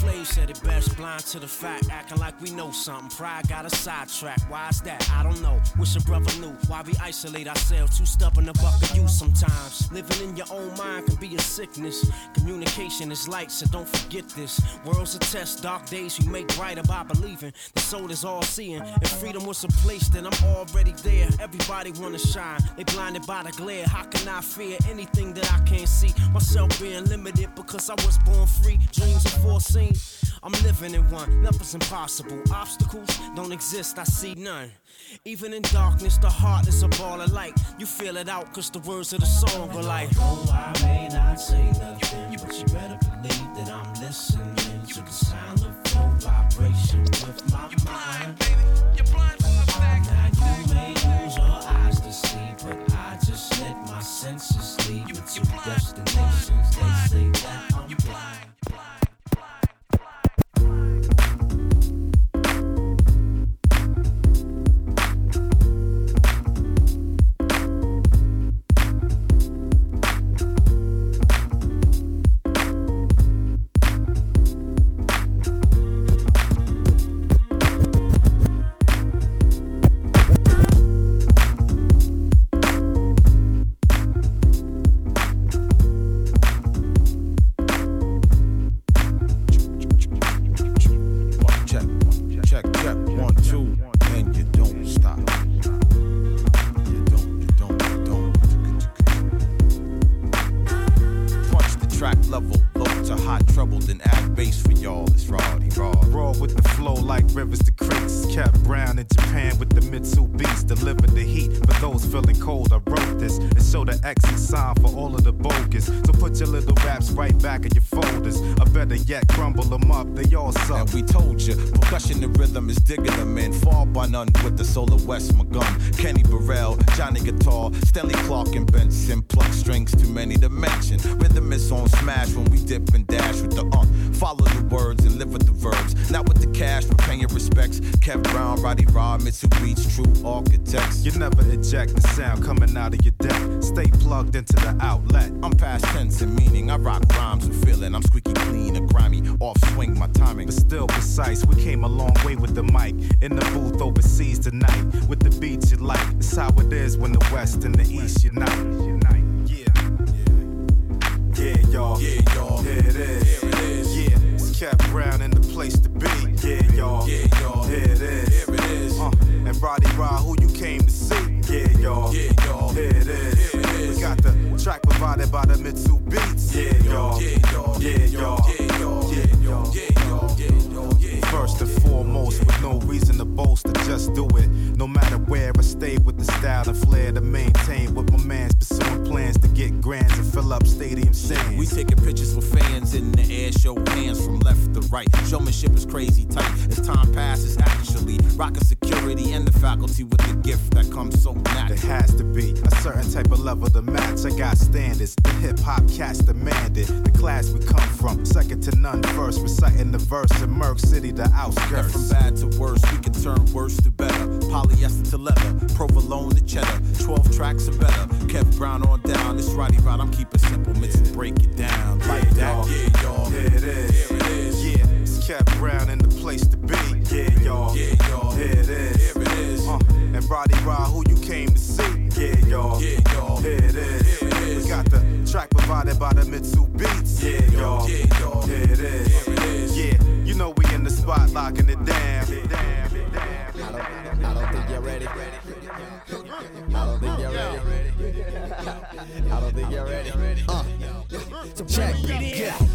Flav said it best, blind to the fact, acting like we know something. Pride got a sidetrack. Why is that? I don't know. Wish a brother knew why we isolate ourselves. Too stubborn to buck you sometimes. Living in your own mind can be a sickness. Communication is light, so don't forget this. World's a test, dark days we make brighter by believing. The soul is all seeing. If freedom was a place, then I'm already there. Everybody wanna shine, they blinded by the glare. How can I fear anything that I can't see? Myself being limited because I was born free. Dreams are foreseen. I'm living in one, nothing's impossible. Obstacles don't exist, I see none. Even in darkness, the heart is a ball of light. You feel it out, cause the words of the song are like. Oh, I may not say nothing, but you better believe that I'm listening taking pictures with fans in the air, show hands from left to right. Showmanship is crazy tight. As time passes, actually, rocking security and the faculty with the gift that comes so There natural. has to be a certain type of level to match. I got standards. The hip hop cats demand it. The class we come from, second to none. First, reciting the verse in Merck City, the And from bad to worse, we can turn worse to better. Polyester to leather, provolone to cheddar. 12 tracks or better. Kev Brown on down. This Roddy Rod, I'm keeping simple. Mitch break it down like that. Yeah, y'all. Here it is. Here it is. Yeah, it's Kev Brown in the place to be. Yeah, y'all. Yeah, y'all. Here it is. Here it is. Uh, and Roddy Rod, who you came to see. Yeah, y'all. Yeah, y'all. Here it is. Here it is. We got the track provided by the Mitsu The Beats. Yeah, y'all. Yeah, y'all. Here it is. Here it is. Yeah, you know we in the spot locking it down. I don't think you're ready. I don't think you're ready. Uh, check. Yeah.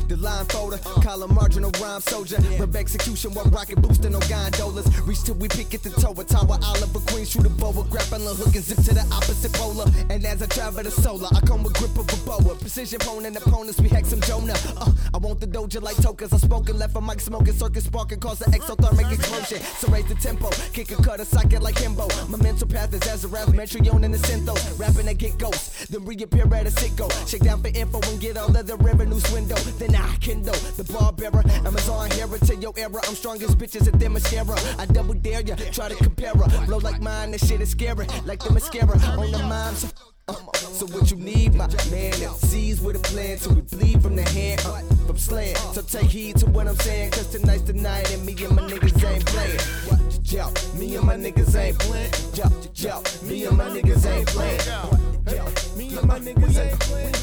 The the line folder. Call a marginal rhyme soldier. Rep execution while rocket boosting no gondolas. Reach till we pick at the tower. Tower Oliver Queen, shoot a boa. Grappling hook and zip to the opposite polar. And as I travel the solar, I come with grip of a boa. Precision opponent opponents, we hex some Jonah. Uh, I want the doja like tokens. I'm smoking left a mic smoking, circuit sparking, cause an exothermic explosion. So raise the tempo, kick a cut, a socket like himbo. My mental path is as a Azarath, Metrion and the Syntho. Rapping and get ghosts, then reappear at a sicko. Shake down for info and get all of the revenue window. Then I kindle the bar bearer. Amazon hero to your era. I'm strongest bitches at their mascara. I double dare ya, try to compare her. Flow like mine, that shit is scary. Like the mascara on the mime. So uh, so what you need, my man, sees with a plan till we bleed from the hand, uh, from slaying. So take heed to what I'm saying, cause tonight's the night and me and my niggas ain't playing. Yo, me and my niggas ain't playing. Yo, yo, me and my niggas ain't playing. Yo, me and my niggas ain't playing.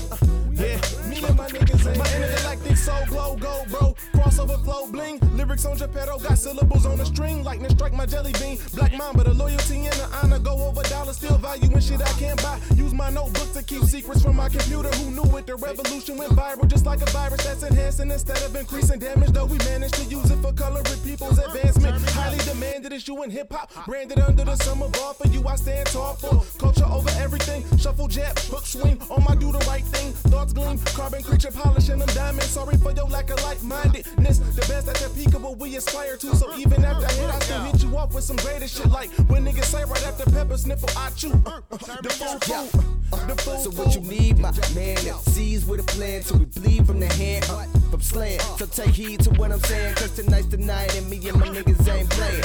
Yeah, me and my niggas ain't playing soul glow, go, bro. Crossover flow, bling. Lyrics on Geppetto, got syllables on the string. Lightning strike my jelly bean. Black mamba, the loyalty and the honor go over dollars. Still value and shit I can't buy. Use my notebook to keep secrets from my computer. Who knew it? The revolution went viral just like a virus that's enhancing instead of increasing damage. Though we managed to use it for coloring people's advancement. Highly demanded issue in hip hop. Branded under the summer bar for you. I stand tall for culture over everything. Shuffle jab, hook swing. On my do the right thing. Thoughts gleam. Carbon creature polishing them diamonds. Sorry for your lack of like mindedness. The best at the peak of what we aspire to. So even after I hit, I still hit you off with some greater shit. Like when niggas say right after pepper sniffle, I chew. Uh, uh, the fool, fool. The fool, so what you need, my man? Sees with a plan till we bleed from the hand. Uh, from slaying. So take heed to what I'm saying. Cause tonight's the night and me and my niggas ain't playing.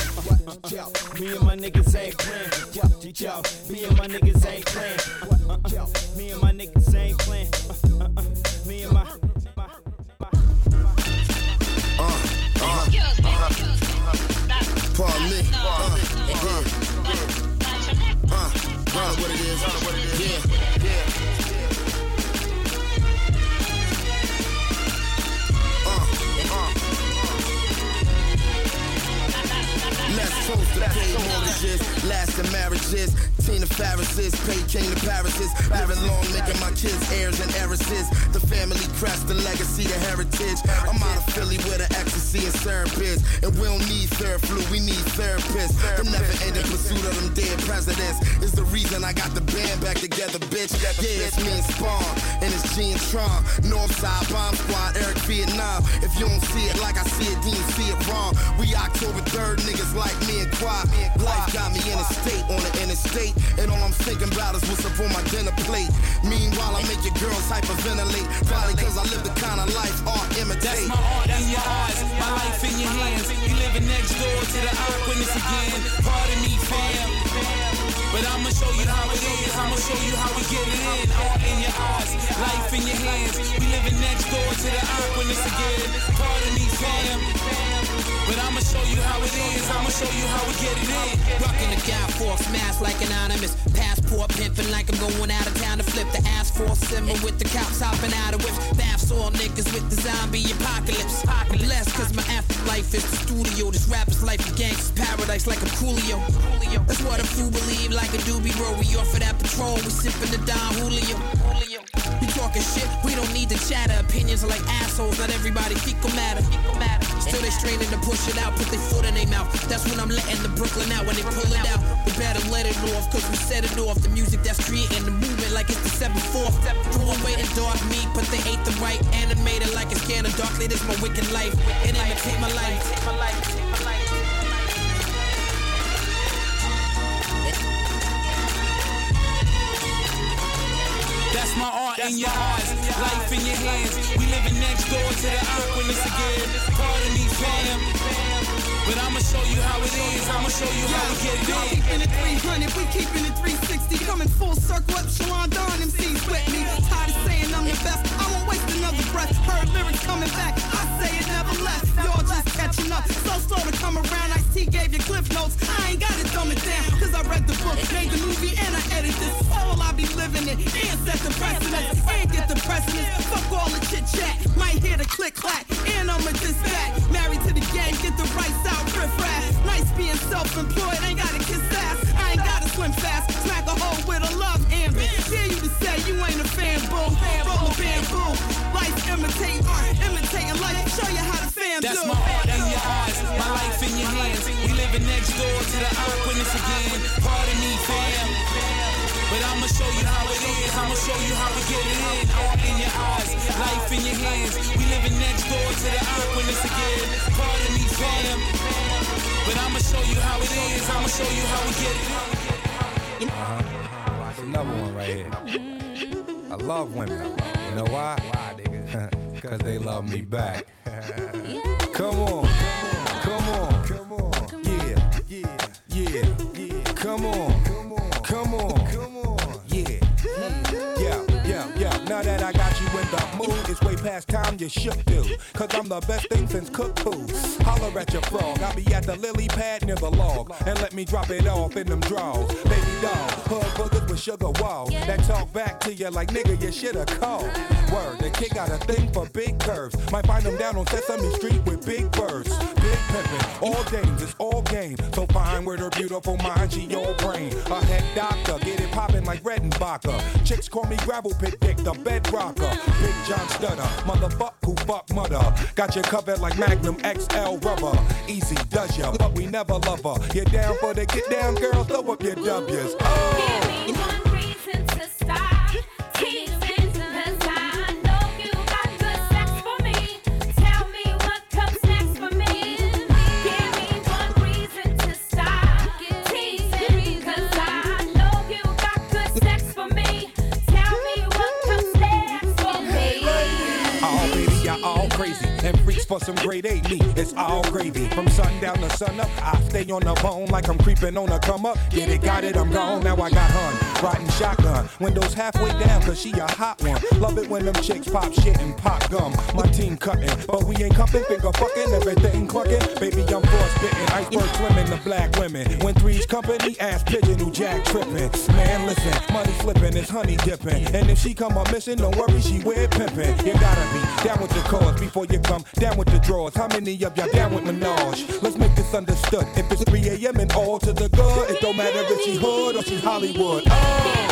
Me and my niggas ain't playing. Me and my niggas ain't playing. Me and my niggas ain't playing. Yeah. Tina Pharises, paid king to Paris's. Living long, making my kids heirs and heiresses. The family crest, the legacy, the heritage. I'm out of Philly with an ecstasy and therapists. And we don't need third we need therapists. The never ending pursuit of them dead presidents is the reason I got the band back together, bitch. Yeah, it's me and Spawn, and it's G and. Northside Bomb Squad, Eric Vietnam. If you don't see it like I see it, then see it wrong. We October 3rd, niggas like me and Quad. Life got me in a state on the interstate, all I'm thinking about is what's up on my dinner plate. Meanwhile, I make your girls hyperventilate, probably cause I live the kind of life art imitate. That's my art in your eyes, my life in your hands. You living next door to the eyewitness again. Pardon me, fam. But I'ma show you how it is. I'ma show you how we get it in. Art in your eyes, life in your hands. We living next door to the eyewitness again. Pardon me, fam. But I'ma show you how it is. I'ma show you how we get it in. Rocking the guy force, mask like anonymous. Passport pimping like I'm going out of town to flip the ass for simmer with the cops hopping out of whips. Baths all niggas with the zombie apocalypse. Blessed cause my afterlife is the studio. This rapper's life a gangster's paradise like a Coolio. That's what a fool believe like a doobie roll. We off of that patrol, we sipping the Don Julio. We talking shit, we don't need to chatter. Opinions are like assholes, not everybody fecal matter. Still they straining to push it out, put their foot in their mouth. That's when I'm letting the Brooklyn out when they pull it out. We better let it off, cause we set it off. The music that's creating the movement like it's the 7th 4th. Doing way in dark me, but they ain't the right. Animated like it's scanner darkly, this my wicked life. It imitate my life. My life. My life. That's my art in your eyes, life in your hands. We living next door to the Aquanus again. Pardon me, fam. But I'ma show you how it is. I'ma show you how we get it in. Keeping it 300, we keeping it 360. Coming full circle, Epsilon Don MCs with me. Tired of saying I'm the best. I won't waste another breath. Heard lyrics coming back. I say it never left. Y'all just catching up. So slow to come around. Ice T gave you cliff notes. I ain't got it dumb it down. Cause I read the book, made the movie, and I edit this. All I be living it. And set the precedent. And get the precedent. Fuck all the chit chat. Might hear the click clack. And I'ma just back. Married to the game, get the right side out riff raff. Nice being self-employed, ain't gotta kiss ass. I ain't gotta swim fast. Smack a hole with a love ambit. Dare you to say you ain't a fan, boo. Roll a bamboo. Life imitate art, imitate That's my heart in your eyes, my life in your hands. We living next door to the eyewitness again. Pardon me, fam. But I'ma show you how it is. I'ma show you how we get it in. Heart in your eyes, life in your hands. We living next door to the eyewitness again. Pardon me, fam. But I'ma show you how it is. I'ma show you how we get it. Uh-huh. That's another one right here. I love women. You know why? Why, nigga? Cause they love me back. Come on. Come on. Come on. Yeah. Yeah. Yeah. Yeah. Come on. The it's way past time you should do. Cause I'm the best thing since food. Holler at your frog. I'll be at the lily pad near the log. And let me drop it off in them draws. Baby doll, hood boogers with sugar wall. That talk back to you like nigga, you shoulda called. Word, the kid got a thing for big curves. Might find them down on Sesame Street with big birds. Big pimpin', all dames, it's all game. So fine with her beautiful mind, she all brain. A head doctor, get it poppin' like Redenbacher. Chicks call me gravel pit dick, the bed rocker. Big John Stutter, motherfuck who fuck mother. Got you covered like Magnum XL rubber. Easy does ya, but we never love her. You down for the get down, girl? Throw up your W's. Oh. For some grade A meat. It's all gravy. From sundown to sun up, I stay on the phone like I'm creeping on a come up. Get it, got it, I'm gone. Now I got hun. Riding shotgun. Windows halfway down, cause she a hot one. Love it when them chicks pop shit and pop gum. My team cutting, but we ain't cupping, finger fucking, everything clucking. Baby, I'm frostbitten. Iceberg swimming the black women. When three's company, ass pigeon who jack tripping. Man, listen, money flipping, it's honey dipping. And if she come up missing, don't worry, she wear pimping. You gotta be down with the cause before you come down with the drawers. How many of y'all down with Minaj? Let's make this understood. If it's 3 a.m. and all to the good, it don't matter if she hood or she Hollywood. Oh.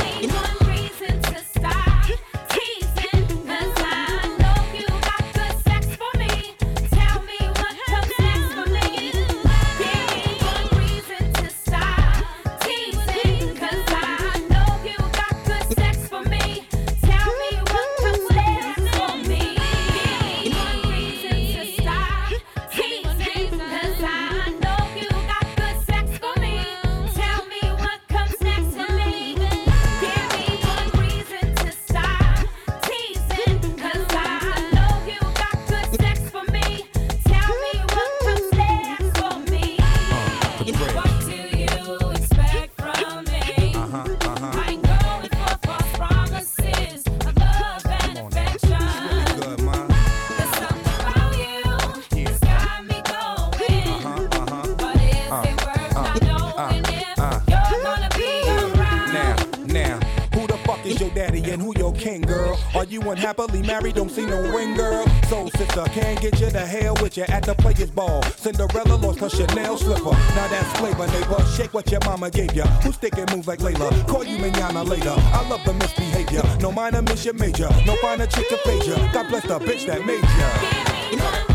You unhappily married? Don't see no ring, girl. Soul sister can't get you to hell with you at the players' ball. Cinderella lost her Chanel slipper. Now that's flavor, neighbor. Shake what your mama gave ya. Who stick and move like Layla? Call you manana later. I love the misbehavior. No minor miss your major. No finer chick to page ya. God bless the bitch that made ya.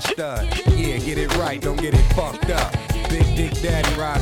Stud. Yeah, get it right, don't get it fucked up. Big Dick Daddy rides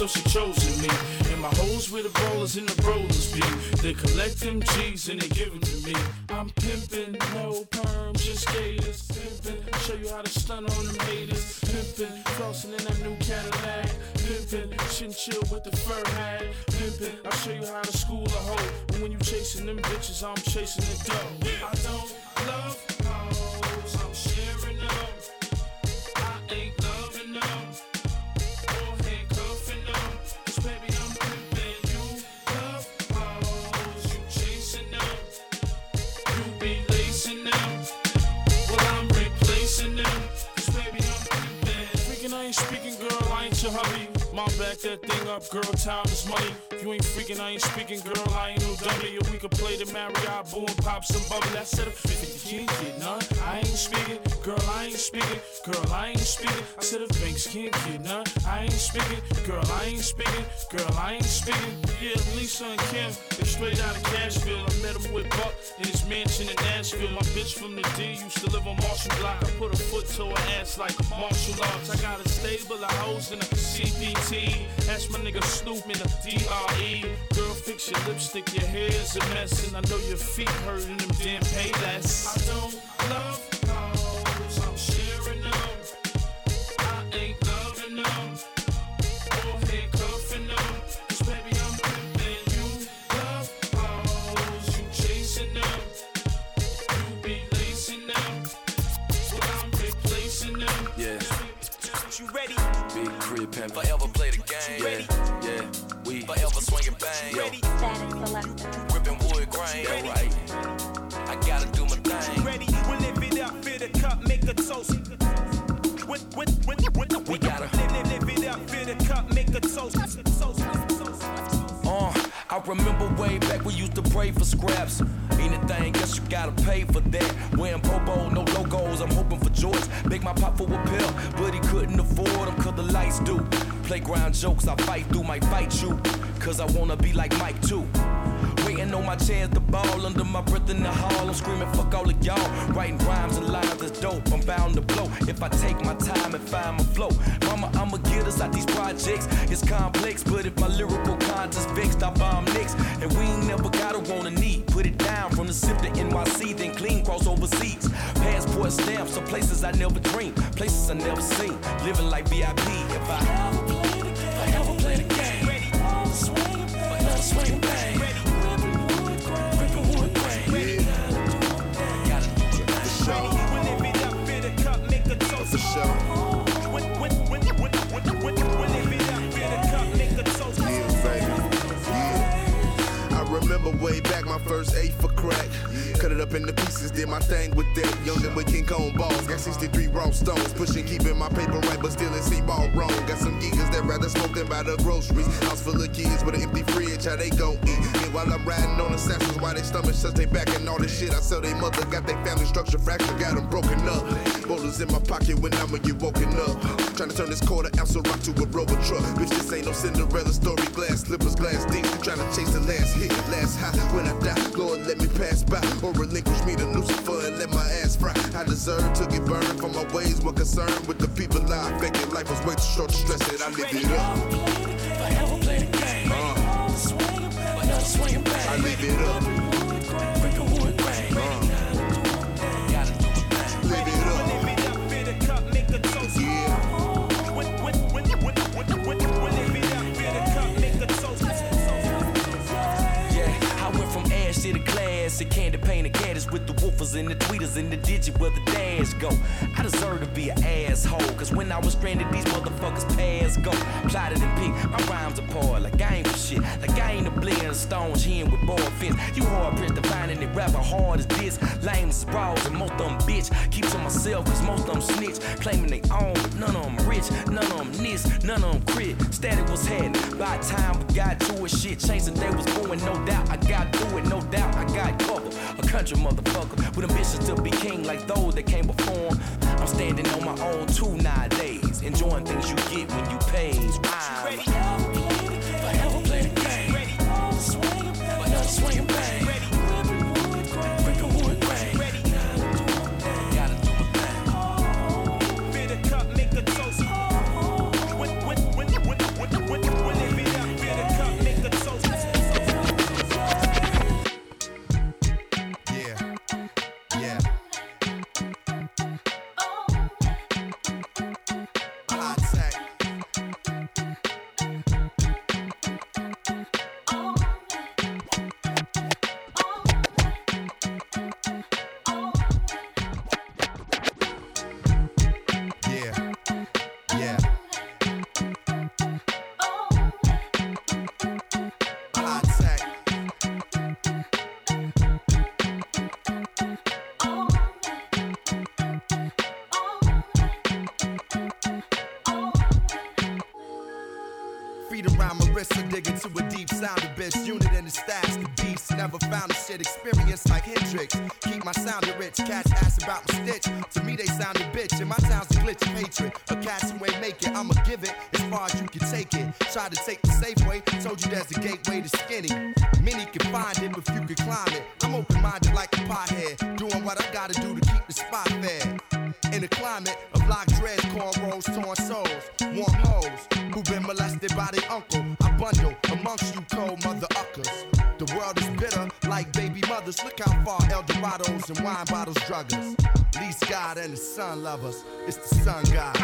so she chosen me. And my hoes with the ballers and the rollers be. They collect them G's pop some bubble. I said a 50, can't get none. I ain't speaking, girl, I ain't speaking, girl, I ain't speaking. I said if banks can't get none. I ain't speaking, girl, I ain't speaking, girl, I ain't speaking. Yeah, Lisa and Kim, they straight out of Cashville. I met him with Buck in his mansion in Nashville. My bitch from the D used to live on Marshall Block. I put a foot to her ass like martial arts. I got a stable of hoes in a CPT. That's my nigga Snoop in a DRE. Your lipstick, your hair's a mess. And I know your feet hurting them damn pay less. I don't love I'm sharing them. I ain't loving them. Or handcuffing them. 'Cause baby, I'm pimping. You love you chasing them. You be lacing them. Well, I'm replacing them. Yeah. You ready? Big crib. Forever pray for scraps. Anything, guess you gotta pay for that. Wearing popo, no logos, I'm hoping for joys. Make my pop for a pill, but he couldn't afford them cause the lights do. Playground jokes, I fight through, might fight you. Cause I wanna be like Mike too. Waiting on my chance to ball under my breath in the hall. I'm screaming, fuck all of y'all. Writing rhymes and lines that's dope. I'm bound to blow if I take my time and find my flow. Mama, I'ma get us out these projects. It's complex, but if my lyrical content's fixed, I bomb next. And we ain't never gotta want a need. Put it down from the SIP to NYC, then clean cross overseas. Passport stamps of places I never dreamed, places I never seen. Living like VIP. If I ever play the game, I ever play the game. Forever swing toast. Remember way back my first eight for crack. Cut it up into pieces, did my thing with that. Youngin' with King Kong balls. Got 63 raw stones. Pushing, keeping my paper right, but still in C-ball wrong. Got some geekers that rather smoke than buy the groceries. House full of kids with an empty fridge, how they gon' eat. Meanwhile, I'm riding on assassins while they stomach shuts they back and all this shit. I sell they mother, got their family structure fractured, got them broken up. Boulders in my pocket when I'ma get woken up. Trying to turn this quarter ounce of rock to a rover truck. Bitch, this ain't no Cinderella story. Glass slippers, glass deep. Trying to chase the last hit, last high. When I die, Lord, let me pass by. Or relinquish me to Lucifer and let my ass fry. I deserve to get burned for my ways. What concerned with the people I affected. Life was way too short to stress it. I live it up. Forever play the game. Uh, Forever swing bang. I live it up. Class, and candy with the woofers and the tweeters and the digit where the dash go. I deserve to be an asshole, cause when I was stranded, these motherfuckers passed go. Plotted and picked my rhymes apart like I ain't for shit. Like I ain't a blend of stones, he ain't with boy fence. You hard pressed to find any rapper hard as this. Lame bras, and most of them bitch. Keep to myself, cause most of them snitch. Claiming they own, but none of them rich. None of them this, none of them crit. Static was heading. By the time we got to it, shit changed and they was going, no doubt. I got through it, no doubt. I got cover. A country motherfucker with ambitions to be king like those that came before. him. I'm standing on my own too nowadays. Enjoying things you get when you pays. I'm forever play the game. Another swing bang. Digging to a deep sound bitch. Unit in the stash, the beast. Never found a shit experience like Hendrix. Keep my sound rich. Cats ask about my stitch. To me, they sound a bitch. And my town's a glitch of hatred. A cats who ain't make it, I'ma give it as far as you can take it. Try to take the safe way. Told you there's a gateway to skinny. Many can find it if you can climb it. I'm open minded like a pothead. Doing what I gotta do to keep the spot fed. In a climate of lock dreads, cornrows, torn souls, warm hoes who've been molested by their uncle. I bundle amongst you cold mother uckers. The world is bitter like baby mothers. Look how far El Dorados and wine bottles drug us. Least God and the sun love us. It's the sun God.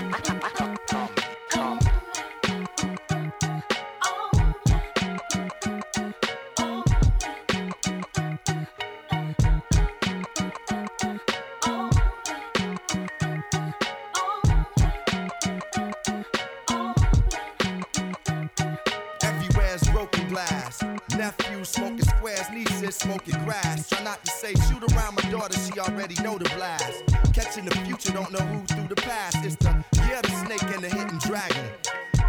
Glass. Nephew smoking squares, nieces smoking grass. Try not to say shoot around my daughter, she already know the blast. Catching the future, don't know who through the past. It's the yeah, the snake and the hidden dragon.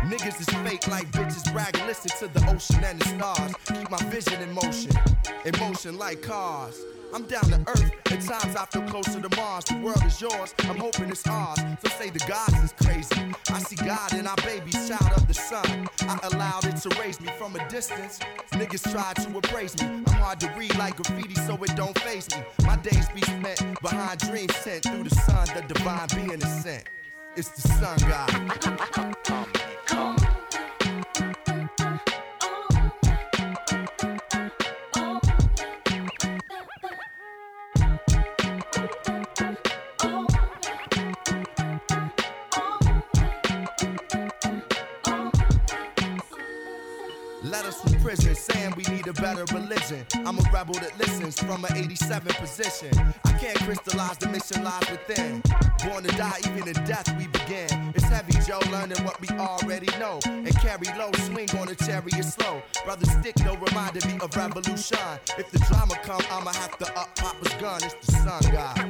Niggas is fake like bitches bragging. Listen to the ocean and the stars. Keep my vision in motion. In motion like cars. I'm down to earth. At times I feel closer to Mars. The world is yours. I'm hoping it's ours. So say the gods is crazy. I see God in our baby, child of the sun. I allowed it to raise me from a distance. Niggas try to appraise me. I'm hard to read like graffiti, so it don't face me. My days be spent behind dreams sent through the sun. The divine being is sent. It's the sun god. Letters better religion. I'm a rebel that listens from an 87 position. I can't crystallize the mission lies within. Born to die, even in death we begin. It's heavy, Joe, learning what we already know. And carry low, swing on a chariot slow. Brother Stick, though, reminded me of revolution. If the drama come, I'ma have to up Papa's gun. It's the sun god.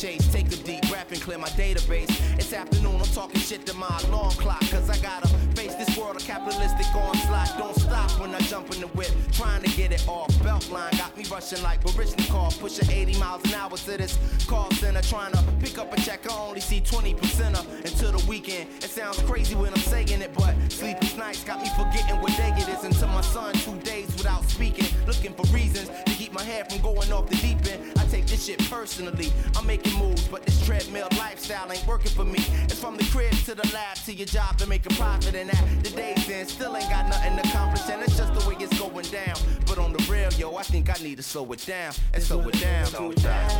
Take a deep breath and clear my database. It's afternoon, I'm talking shit to my alarm clock. Cause I gotta face this world of capitalistic onslaught. Don't stop when I jump in the whip, trying to get it off. Beltline got me rushing like Baryshnikov, pushing 80 miles an hour to this call center. Trying to pick up a check, I only see 20% of until the weekend. It sounds crazy when I'm saying it, but sleepless nights got me forgetting what day it is. Until my son, two days without speaking, looking for reasons to keep my head from going off the deep end. I take this shit personally. I'm making moves, but this treadmill lifestyle ain't working for me. It's from the crib to the lab to your job to make a profit, and that the day's in still ain't got nothing accomplished, and it's just the way it's going down. But on the real, yo, I think I need to slow it down and slow it down. Slow it down.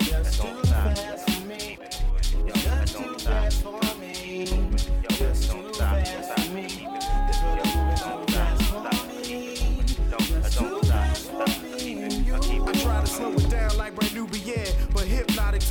Just too fast for me. Just too fast for me. Yeah,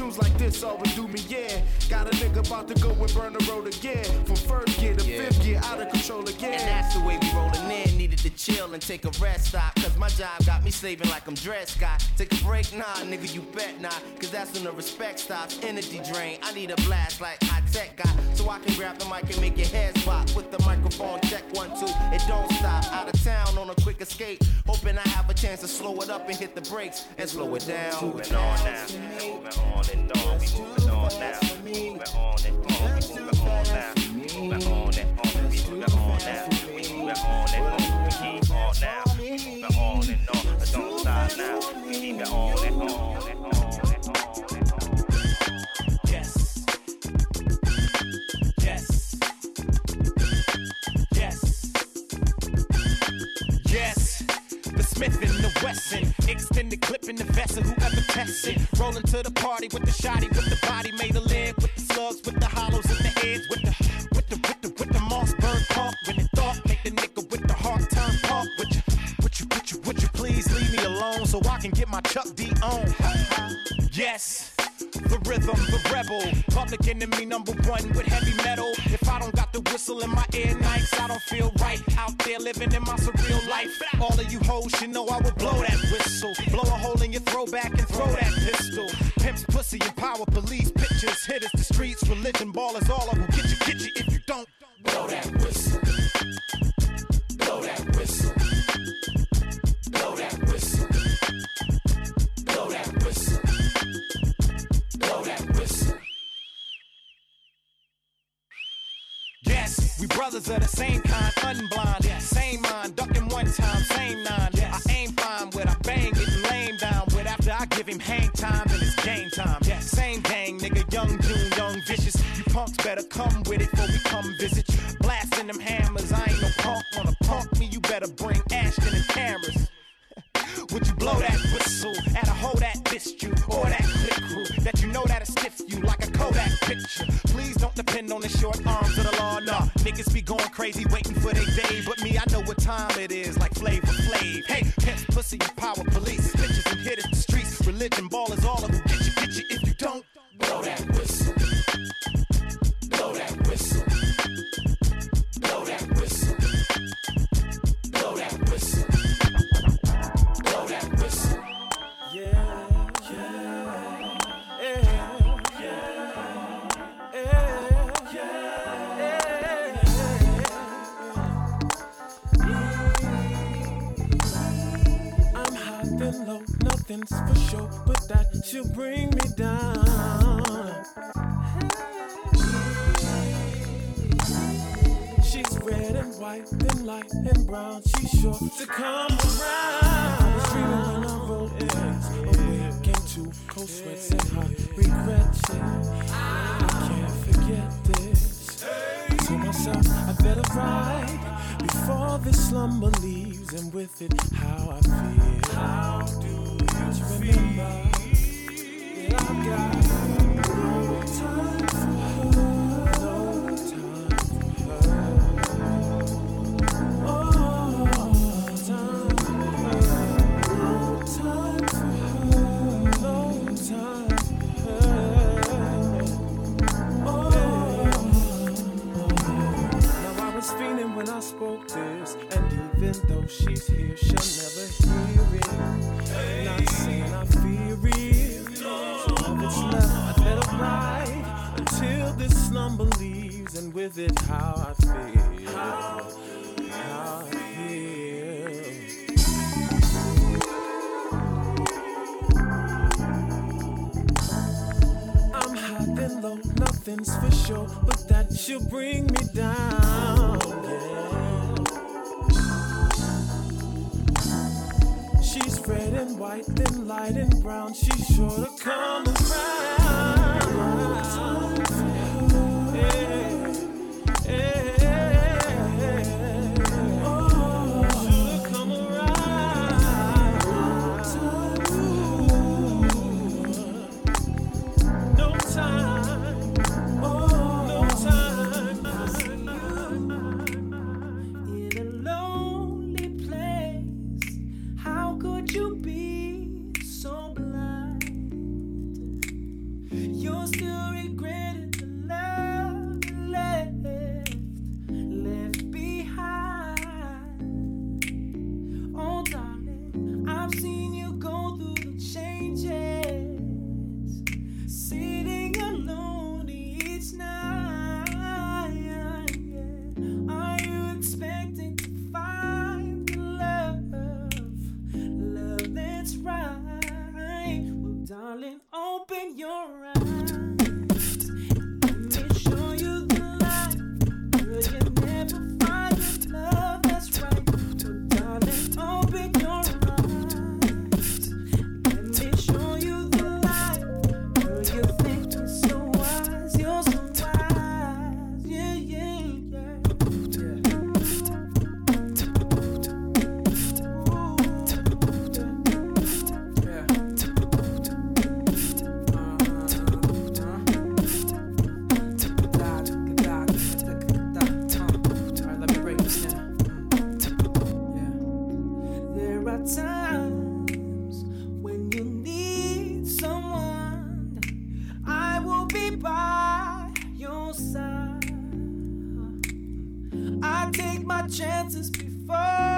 tunes like this this always do me, yeah. Got a nigga about to go and burn the road again. From first gear to Yeah. fifth gear, out of control again. And that's the way we rollin' in. Needed to chill and take a rest stop. Cause my job got me slaving like I'm dressed. Got take a break, nah, nigga, you bet not. Cause that's when the respect stops. Energy drain. I need a blast like high tech guy. So I can grab the mic and make your head pop. With the microphone, check one, two. It don't stop. Out of town on a quick escape. Hoping I have a chance to slow it up and hit the brakes and slow it down. Moving on now, moving on and on, we moving on now, moving on and on, we moving on now, moving on and on, we moving on now, we moving on and on, we keep on now, we moving on and on, we keep it on. Yes. Yes. Yes. Yes. The Smith and Wesson. Extend the clip in the vessel, whoever tests it. Rolling to the party with the shotty, with the body made of lead, with the slugs, with the hollows in the heads, with the, with the, with the, with the Mossberg pump. When it thought, make the nigga with the heart turn pump. Would you, would you, would you, would you please leave me alone so I can get my Chuck D on? Yes. The rhythm, the rebel, public enemy number one with heavy metal. If the whistle in my ear nights, I don't feel right. Out there living in my surreal life. All of you hoes should know I will blow that whistle. Blow a hole in your throwback and throw that pistol. Pimps, pussy, and power, police, pictures, hit us the streets, religion, ballers, all of them. Get you, get you if you don't. Blow that whistle. Brothers of the same kind, unblind. Same mind, ducking one time, same nine. I aim fine with I bang getting lame down with after I give him hang time, then it's game time. Same gang, nigga, young June, young vicious. You punks better come with it before we come visit. you. Blasting them hammers, I ain't no punk. Wanna punk me, you better bring Ashton and cameras. Would you blow that whistle at a hoe that dissed you or that that you know that'll stiff you like a Kodak picture? Please don't depend on the short arms of the law. Nah, niggas be going crazy waiting for their day, but me I know what time it is like Flavor Flav. Hey, pimps, pussy, and power police, bitches and hitters, the streets, religion, ballers, all of them. Get you, get you if you don't blow that nothing's for sure, but that should bring me down. She's red and white, and light and brown. She's sure to come around. When I rolled eggs. Away came two cold sweats and hot regrets. I can't forget this. Told myself I better ride before this slumber leaves, and with it, how I feel. How do you remember that I've got no time for her, she's here, she'll never hear it. Not saying I fear it. So all that's left, I better ride until this slumber leaves, and with it, how I chances before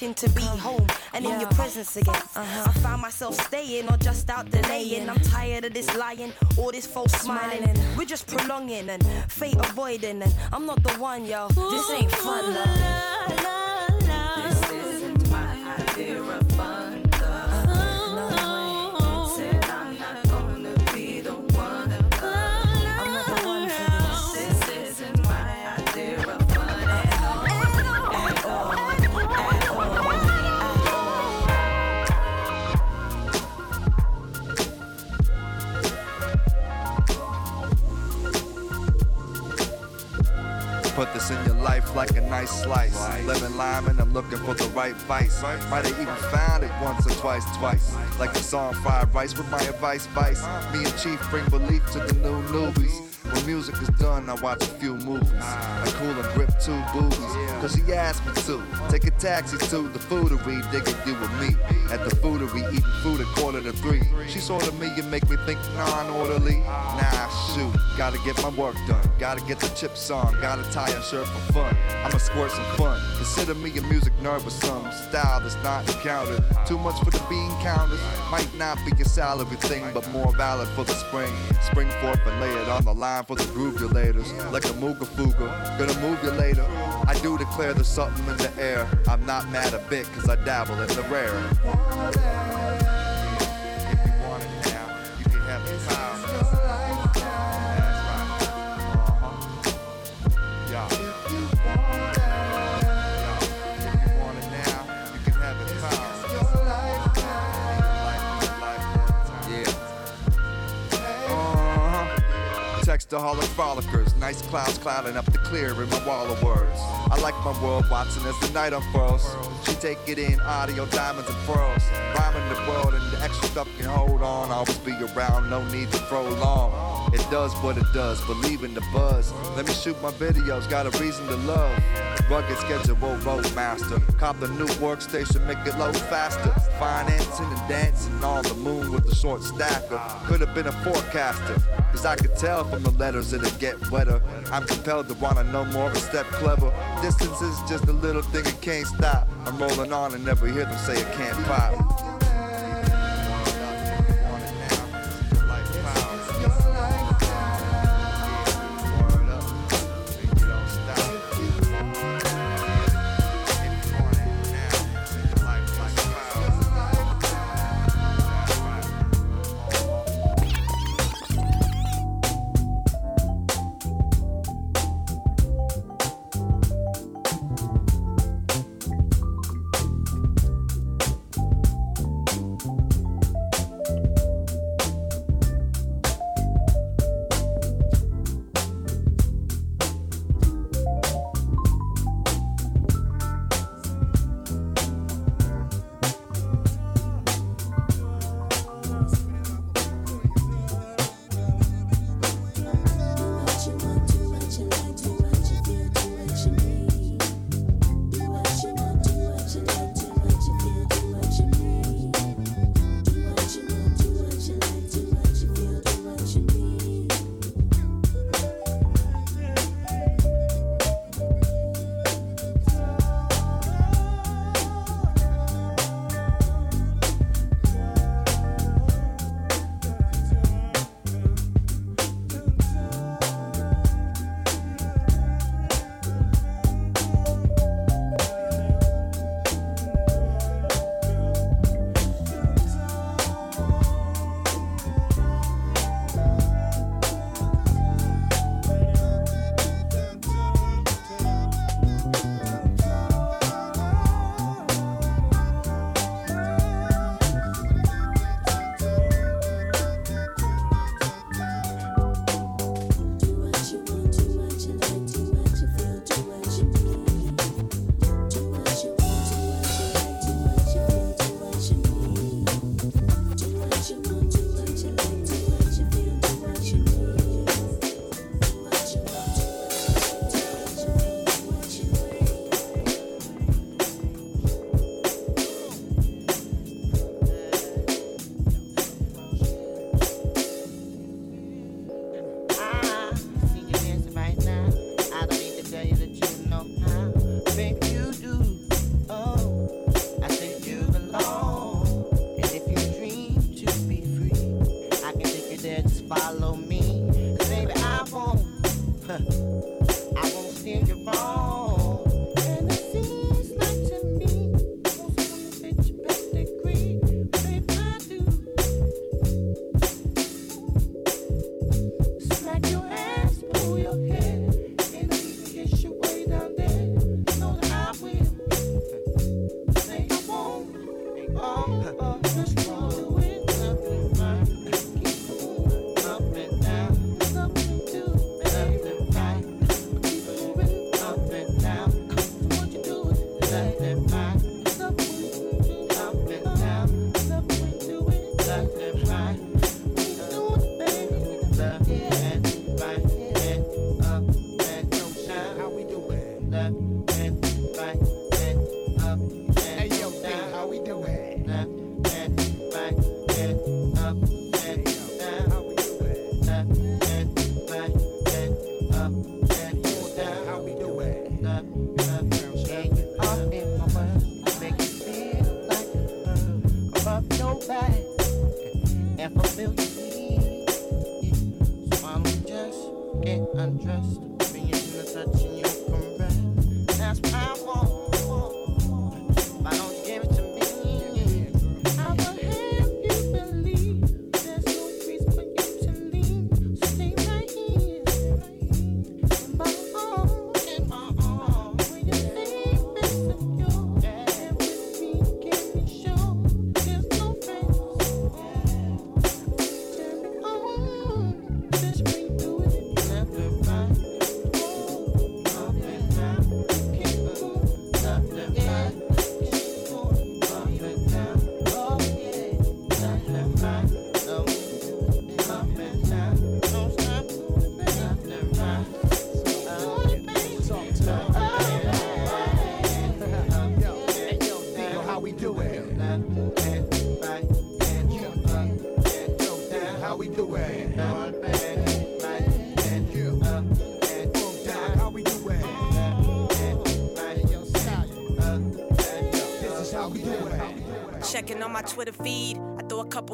wanting to be home and in your presence again. Uh-huh. I found myself staying or just out delaying. I'm tired of this lying, all this false smiling. We're just prolonging and fate avoiding, and I'm not the one, yo. This ain't fun, love. Nice slice. Lemon lime and I'm looking for the right vice. Might have even found it once or twice, twice. Like the song Fried Rice with my advice, vice. Me and Chief bring belief to the new newbies. When music is done, I watch few movies. I cool and grip two boobies. Cause he asked me to. Take a taxi to the foodery, digging you with me. At the foodery, eating food at quarter to three. She sort of me and make me think non-orderly. Nah, shoot, gotta get my work done. Gotta get the chips on, gotta tie a shirt for fun. I'ma squirt some fun. Consider me a music nerd with some style that's not encountered. Too much for the bean counters. Might not be a salary thing, but more valid for the spring. Spring forth and lay it on the line for the groovulators. Like a mooga fuga, gonna move you later. I do declare there's something in the air. I'm not mad a bit, cause I dabble in the rare. If you want it now, you can have the power. That's right. Yeah. Yeah. If you want it now, you can have it power. Yeah. Uh-huh. Textaholic frolickers, nice clouds clouding up the clear in my wall of words. I like my world watching as the night unfurls. Take it in, audio, diamonds and pearls. Rhyming the world and the extra stuff can hold on. Always be around, no need to prolong. It does what it does, believe in the buzz. Let me shoot my videos, got a reason to love. Rugged schedule, road master. Cop the new workstation, make it load faster. Financing and dancing on the moon with the short stacker. Could have been a forecaster. Cause I could tell from the letters it'll get wetter. I'm compelled to wanna know more a step clever. Distance is just a little thing it can't stop. I'm rolling on and never hear them say it can't pop.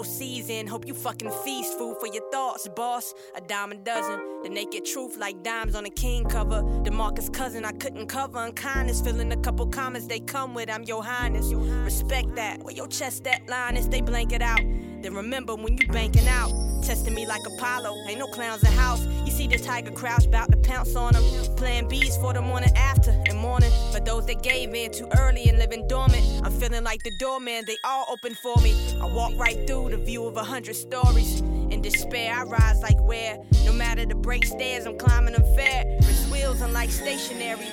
In. Hope you fucking feast. Food for your thoughts, boss. A dime a dozen. The naked truth like dimes on a king cover. DeMarcus cousin, I couldn't cover unkindness. Filling a couple comments they come with. I'm your highness. Respect that. Where your chest that line is, they blank it out. Then remember when you banking out. Testing me like Apollo. Ain't no clowns in house. You see the tiger crouch, bout to pounce on them. Playing bees for the morning after and morning. For those that gave in too early and living dormant. I'm feeling like the doorman, they all open for me. I walk right through the view of a hundred stories. In despair, I rise like where? No matter the break stairs, I'm climbing them fair. Wrist wheels, unlike stationary.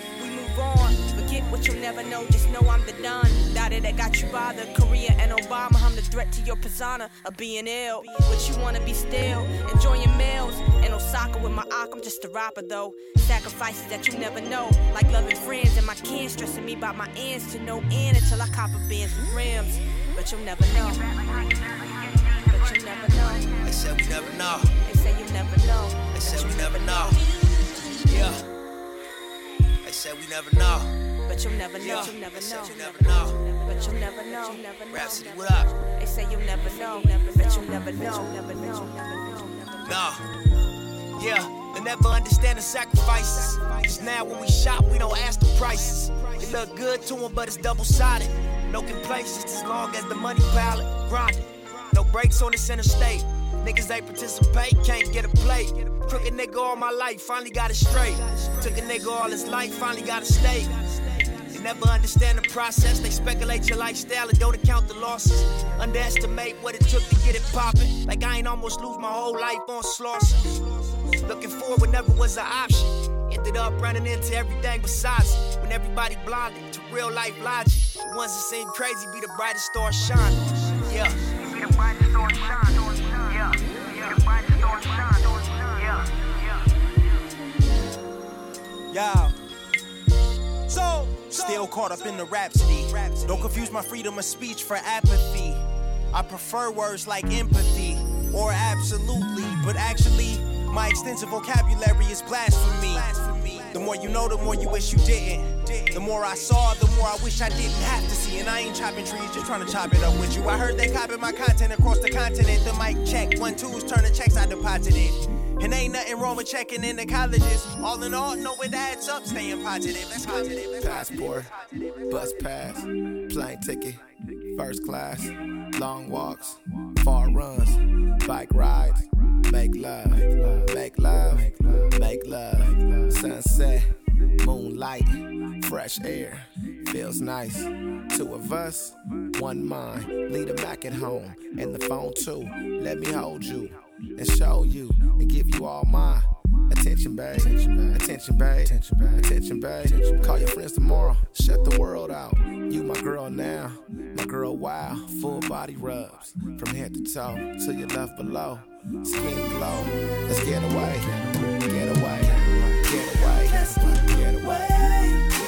On. Forget what you'll never know, just know I'm the Don. Daddy that got you bothered. Korea and Obama, I'm the threat to your persona of being ill. But you wanna be still? enjoy your meals. In Osaka with my arc, I'm just a rapper though. Sacrifices that you never know. Like loving friends and my kin stressing me about my ends to no end until I cop a Benz and rims. But you'll never know. But you'll never know. They said we never know. They say you never know. They said we never know. Yeah. They said we never know. But you'll never know. Yeah. You'll never They said know. you never know. But you'll never know. You'll never know. Rapsody, what up? They say you'll never know. But you'll never know. Never know. No. Yeah, they never understand the sacrifices. Cause now when we shop, we don't ask the prices. It look good to them, but it's double sided. No complaints, just as long as the money pallet. Grinding. No breaks on the center state. Niggas they participate, can't get a plate. Crooked nigga all my life, finally got it straight. Took a nigga all his life, finally got it stay. They never understand the process. They speculate your lifestyle and don't account the losses. Underestimate what it took to get it poppin'. Like I ain't almost lose my whole life on Slauson. Looking forward never was an option. Ended up running into everything besides it. When everybody blinded to real life logic. The ones that seem crazy be the brightest star shining. Yeah. Be the brightest star shining. Yeah. So, still caught up in the rhapsody. Don't confuse my freedom of speech for apathy. I prefer words like empathy or absolutely, but actually, My extensive vocabulary is blasphemy. The more you know, the more you wish you didn't. The more I saw, the more I wish I didn't have to see. And I ain't chopping trees, just trying to chop it up with you. I heard they copying my content across the continent. The mic check, one twos, turn the checks I deposited. And ain't nothing wrong with checking in the colleges. All in all, know it adds up, staying positive. That's positive. That's Passport, bus pass, plane ticket, first class, long walks, far runs, bike rides, make love, make love, make love, sunset, moonlight, fresh air, feels nice. Two of us, one mind, leave the Mac at home, and the phone too. Let me hold you and show you and give you all my attention, babe. Attention, babe. Attention, babe. Call your friends tomorrow. Shut the world out. You my girl now, my girl wow. Full body rubs from head to toe to your left below. Skin glow. Let's get away. Get away. Get away. Get away. I'm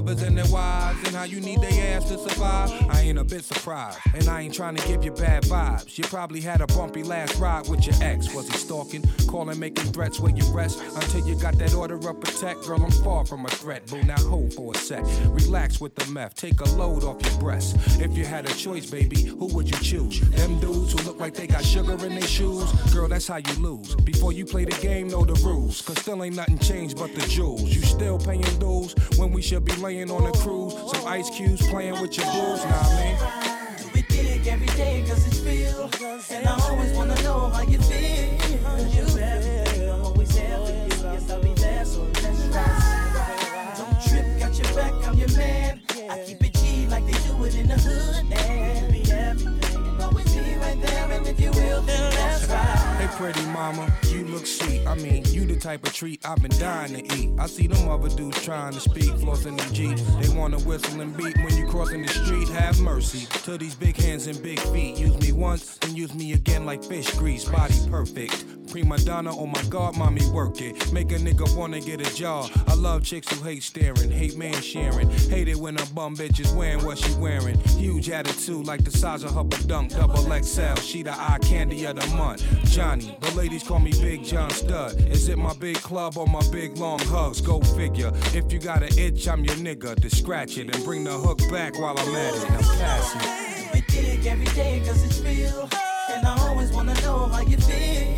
mothers and their wives and how you need their ass to survive. I ain't a bit surprised, and I ain't trying to give you bad vibes. You probably had a bumpy last ride with your ex. Was he stalking, calling, making threats where you rest until you got that order of protect? Girl, I'm far from a threat. Boo, now hold for a sec. Relax with the meth, take a load off your breast. If you had a choice, baby, who would you choose? Them dudes who look like they got sugar in their shoes? Girl, that's how you lose. Before you play the game, know the rules. Cause still ain't nothing changed but the jewels. You still paying dues when we should be laying on a cruise. Some ice cubes playing with your booze, nah, I. We dig every day cause it's real. And I always wanna know how you feel. You. I'm always I'll be there, so let's ride. Don't trip, got your back, I'm your man. I keep it G like they do it in the hood. And be everything. Always be right there. And if you will, then let's ride. Hey, pretty, mama. You look sweet. I mean, you the type of treat I've been dying to eat. I see them other dudes trying to speak, flossing the G. They wanna whistle and beat when you crossing the street. Have mercy to these big hands and big feet. Use me once, then use me again like fish grease. Body perfect. Prima donna, oh my god, mommy, work it. Make a nigga wanna get a job. I love chicks who hate staring, hate man sharing. Hate it when a bum bitch is wearing what she wearing. Huge attitude like the size of her dunk, double XL. She the eye candy of the month. Johnny, the ladies call me Big John Stud. Is it my big club or my big long hugs? Go figure. If you got an itch, I'm your nigga. To scratch it and bring the hook back while I'm at it. I'm passing. We dig every day cause it's real. And I always wanna know how you feel.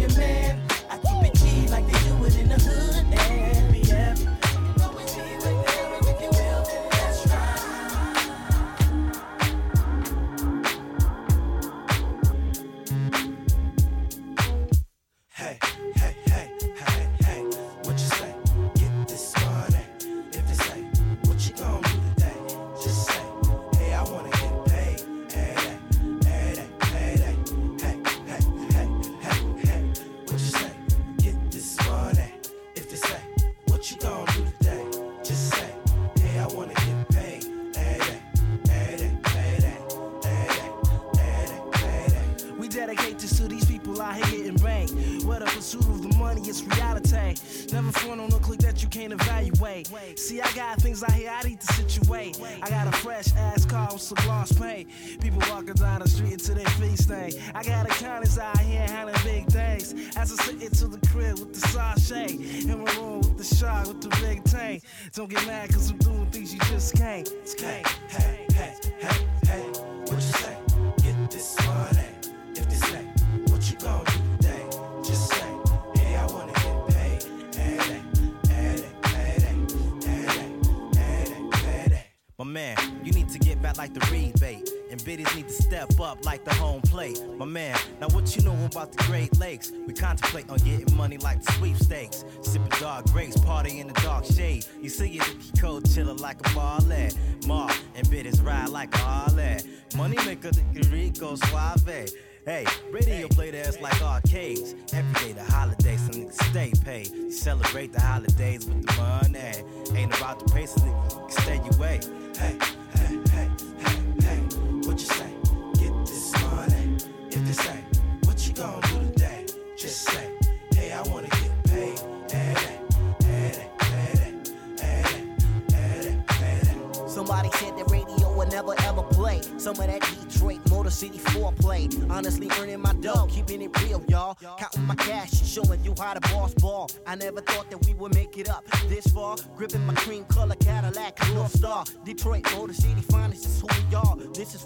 your man.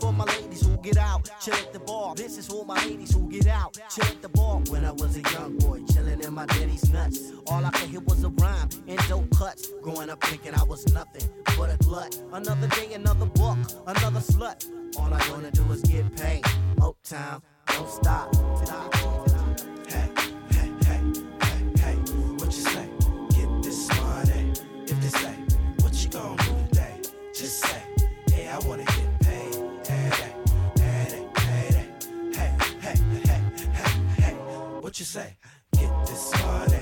For my ladies who get out, chill at the bar. This is for my ladies who get out, chill at the bar. When I was a young boy, chilling in my daddy's nuts. All I could hear was a rhyme and dope cuts. Growing up thinking I was nothing but a glut. Another day, another book, another slut. All I wanna do is get paid. Uptown, don't stop. Hey, you say? Get this money.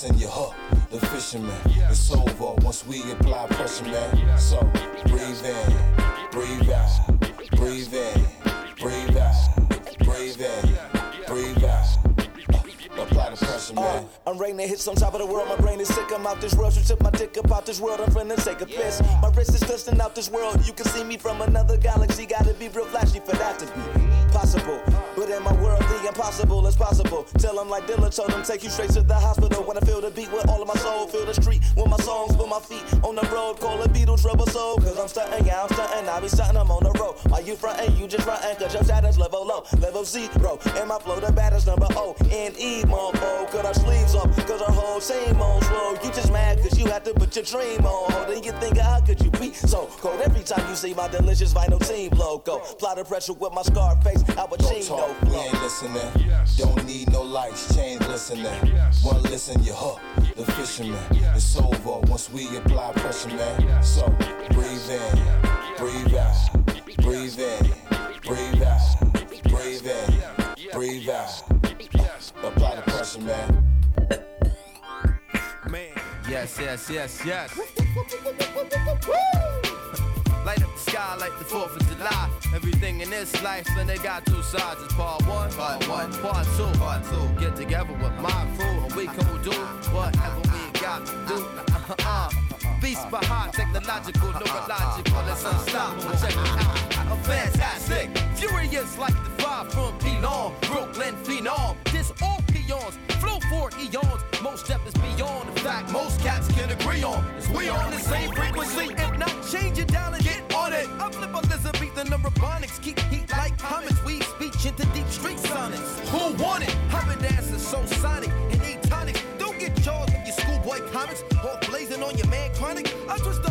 One listen, zero. And my flow, the baddest number O and O N E, mofo. Cut our sleeves off, cause our whole team on slow. You just mad cause you had to put your dream on hold. And you think, how could you be so cold? Every time you see my Delicious Vinyl team logo. Apply the pressure with my scar face, Al Don't Pacino. talk, we ain't listening. Don't need no lights, change listening. One listen, you hook, the fisherman. It's over once we apply pressure, man. So breathe in, breathe out, breathe in, breathe out, breathe in, breathe out. Apply the pressure, man. Man. Yes, yes, yes, yes. Light up the sky like the 4th of July. Everything in this life, then they got two sides. It's part one, part one, part two, part two. Get together with my crew, and we can do whatever we got to do. Uh-uh. Beast by heart, technological, neurological, it's unstoppable. Check it out. I'm fantastic, furious like the five from Pinon, Brooklyn phenom. This all peons, flow for eons. Most step is beyond the fact most cats can agree on. Is we on the same frequency? If not, change down and get on it. I flip Elizabethan and Robonics, keep heat like comets. We speech into deep street sonics. Who want it? Hover dance is so sonic and tonics. Don't get charged with your schoolboy comics. All blazing on your man chronic. I twist the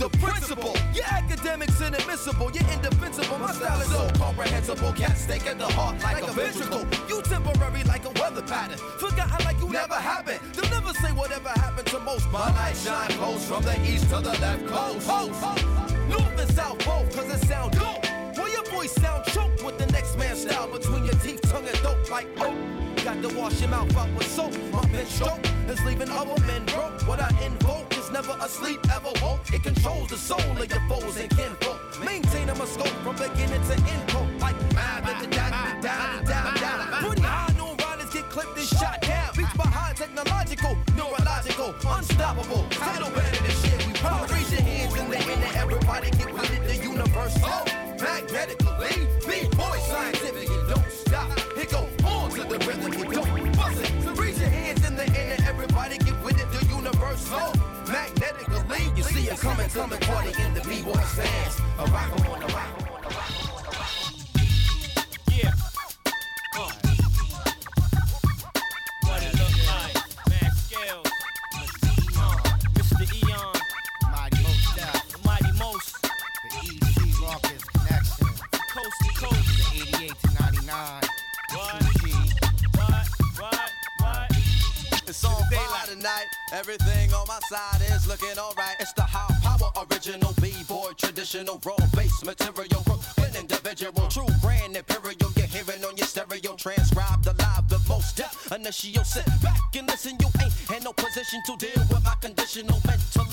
The principle. Your academics inadmissible. You're indefensible. My style is so comprehensible. Can't stake at the heart like, a ventricle. You temporary like a weather pattern. Forgotten like you never happened. They'll never say whatever happened to most. My light shine close from the east to the left coast. North and south both, cause it sound dope. Well, your voice sound choked with the next man's style between your teeth, tongue, and throat like oh. Got to wash your mouth out with soap. My pen stroke is leaving other men broke. What I invoke never asleep, ever woke. It controls the soul of your foes and kinfolk. Maintaining my scope from beginning to end. Quote, like mad, da, da, da, da, da, da. Pretty high, no riders get clipped and shot down. Beats by high, technological, neurological, unstoppable. Title better than shit. We proud. Raise your hands in the air, everybody get with it. The universe, oh, magnetically. You see it coming, coming, party in the B-boy stands. A rock on, a rock on, a rock on. Yeah. Uh. What it look like? Mad Skillz. Mr. Eon. Mighty Mos Def. Mighty Mos. The EC Rawkus Connection. Coast to coast. The 88 to 99. What? What? What? What? It's on fire tonight. Everything on my side is looking alright. It's the high power original B-boy traditional raw bass material. Brooklyn individual, true brand imperial. You're hearing on your stereo. Transcribe the live, the Mos Def. Initial sit back and listen. You ain't in no position to deal with my conditional mentally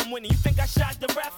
I'm winning. You think I shot the ref?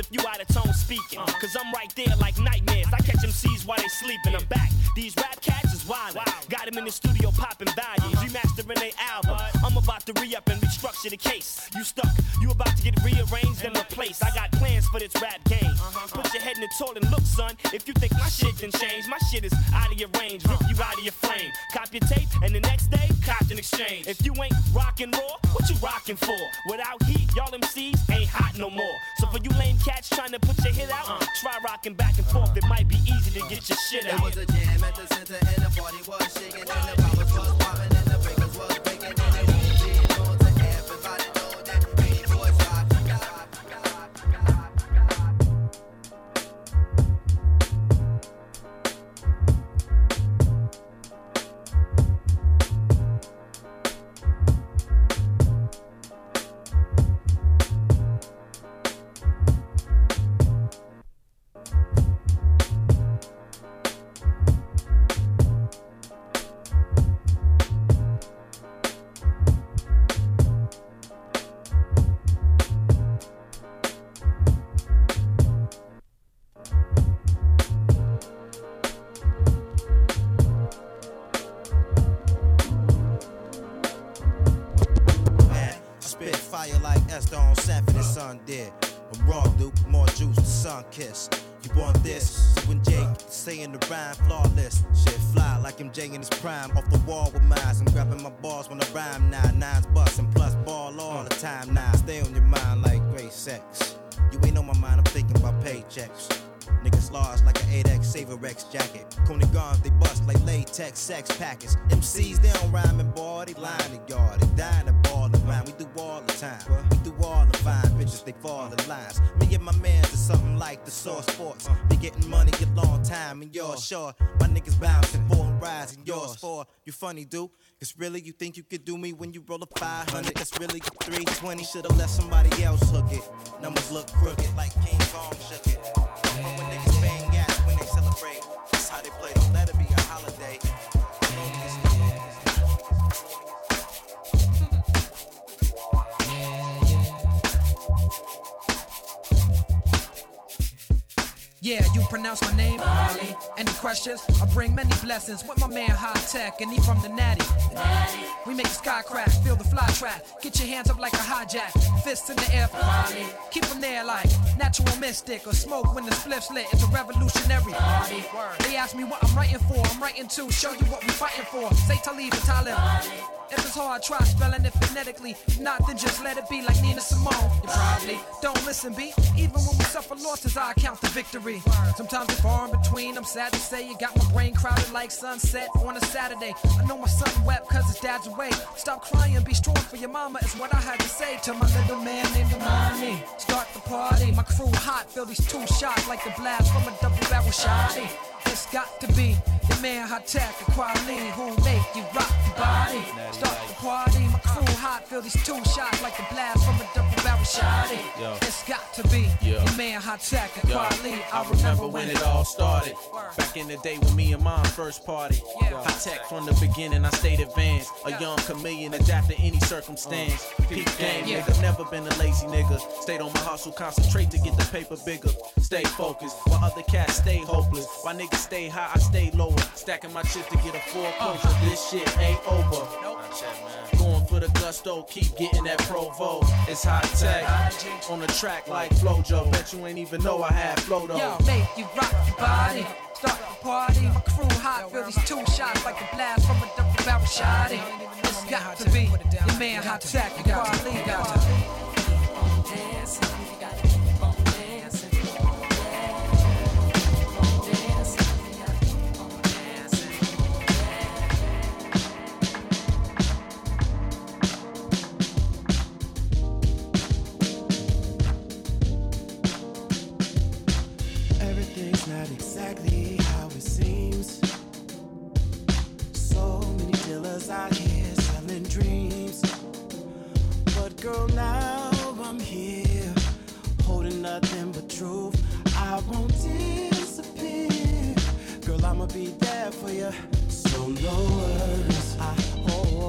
Rock a vest if you out of tone speaking. Uh-huh. Cause I'm right there like nightmares. I catch MCs while they sleeping. I'm back. These rap cats is wild. Got him in the studio popping values. Uh-huh. Remastering their album. I'm about to re up and restructure the case. You stuck. You about to get rearranged and replaced. I got plans for this rap game. Uh-huh, Put your head in the toilet and look, son. If you think my shit done change, my shit is out of your range. Rip you out of your frame. Cop your tape and the next day, cop an exchange. If you ain't rockin' raw, what you rockin' for? Without heat, y'all MCs ain't hot no more. So for you lame cats trying to put your hit out, uh. try rockin' back and forth. It might be easy to get your shit out. It was a jam at the center and the party was shaking and the Funny, dude. Cause really, you think you could do me when you roll a 500? That's really a 320. Should've let somebody else hook it. Numbers look crooked questions? I bring many blessings with my man High Tech, and he from the Natty. We make the sky crack, feel the fly track. Get your hands up like a hijack, fists in the air for Marley. Keep them there like natural mystic or smoke when the spliff's lit. It's a revolutionary party. They ask me what I'm writing for. I'm writing to show you what we fighting for. Say Talib and Talib. If it's hard, try spelling it phonetically. If not, then just let it be like Nina Simone. You probably don't listen, B. Even when we suffer losses, I count the victory. Sometimes it's far in between. I'm sad to say you got my brain crowded like sunset on a Saturday. I know my son wept cause his dad's away. Stop crying, be strong for your mama, is what I had to say to my little man named Amani. Start the party, my crew hot, feel these two shots like the blast from a double barrel shotty. It's got to be the man Hi-Tek, the quality who make you rock your body. Start the party, my crew hot, feel these two shots like the blast from a double barrel shotty. Yo. It's got to be Yo. the man Hi-Tek, the Yo, quality. I remember when it all started. Back in the day when me and mom first party. Hi-Tek from the beginning, I stayed advanced. A young chameleon, adapt to any circumstance. Uh, Peak game, Yeah. nigga. Never been a lazy nigga. Stayed on my hustle, concentrate to get the paper bigger. Stay focused, while other cats stay hopeless. While niggas stay high, I stay lower. Stacking my chips to get a full uh. closure. This shit ain't over. Going for the gusto, keep getting that provo. It's high tech. On the track like Flojo. Bet you ain't even know I had flow though. Yo, make you rock your body. Start the party, my crew hot, feel these two shots like a blast from a double barrel shotty. It's got to be your man hot tech, the quality. Got to be. Girl, now I'm here, holding nothing but truth. I won't disappear. Girl, I'ma be there for you. So no worries. I, oh,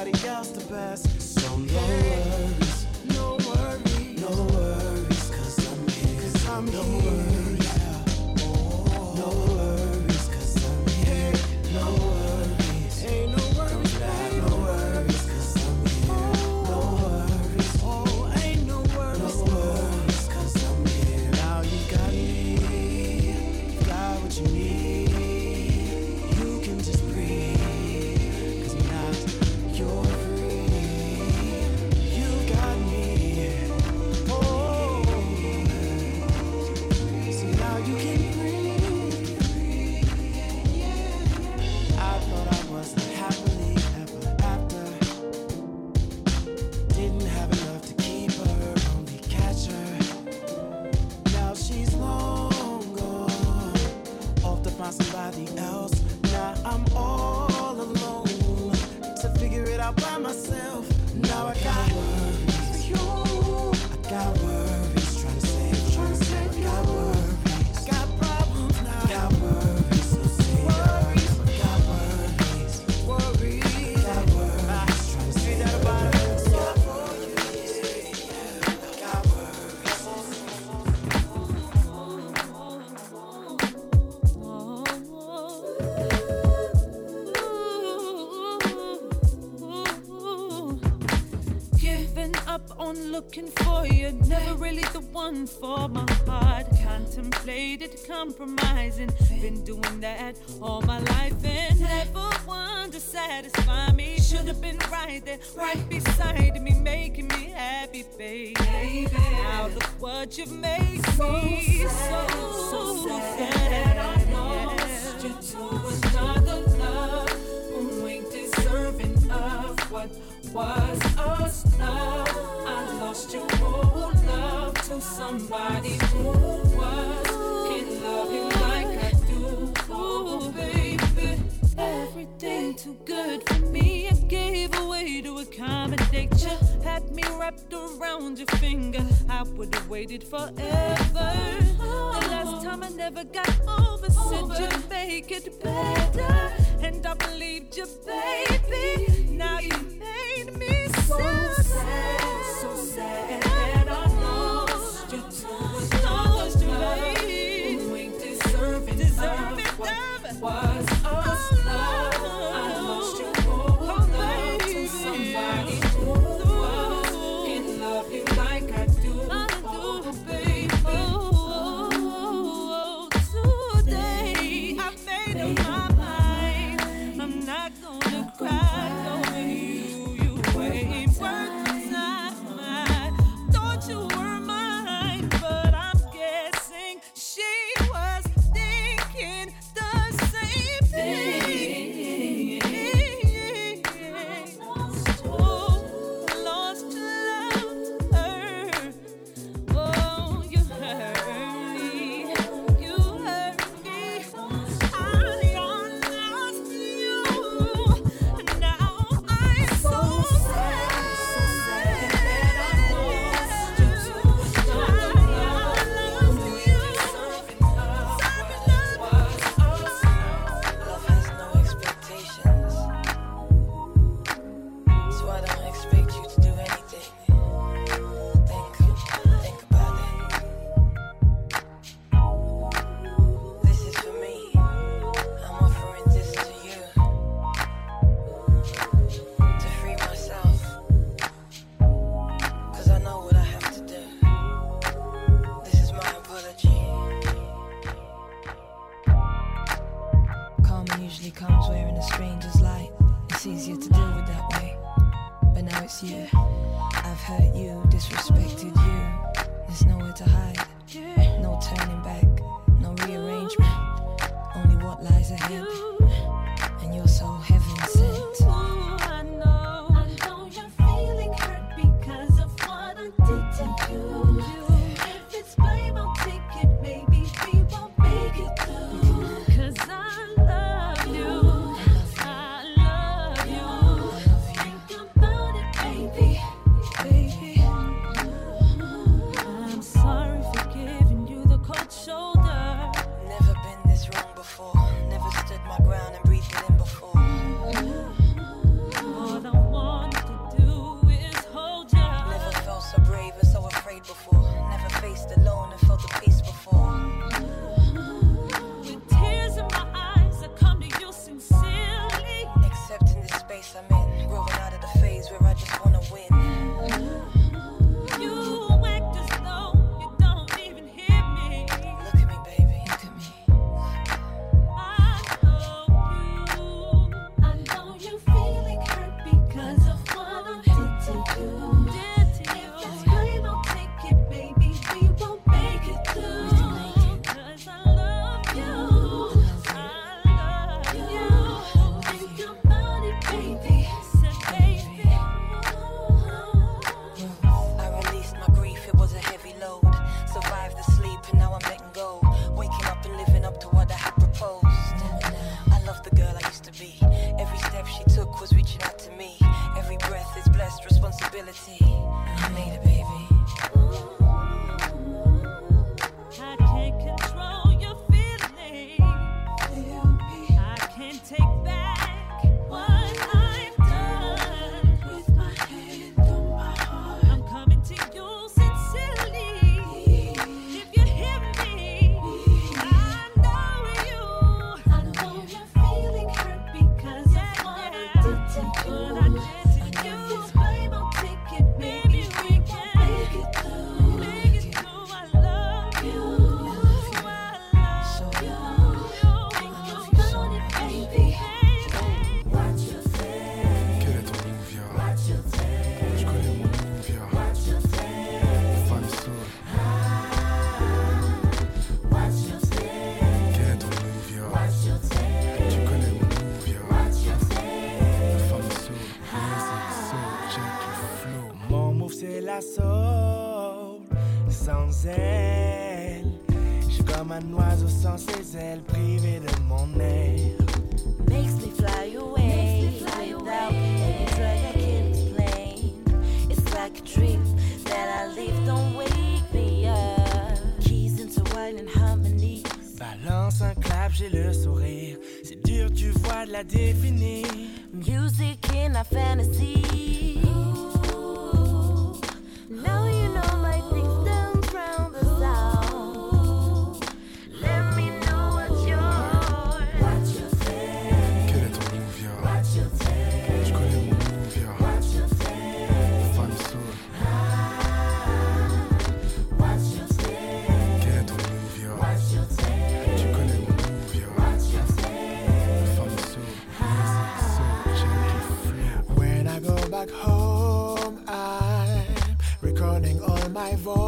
somebody else the best. So lonely. reason for my heart. Contemplated compromising. Been doing that all my life and never one to satisfy me. Should have been right there, right beside me, making me happy, baby. baby. Now look what you've made so me. Sad, so, so sad. sad. I lost you to another love. Who ain't deserving of what was us love. somebody who was in love you like I do. Oh, baby, everything too good for me. I gave away to accommodate you. Had me wrapped around your finger. I would have waited forever. The last time I never got over, said you make it better, and I believed you, baby. Now you made me so sad, so sad. why.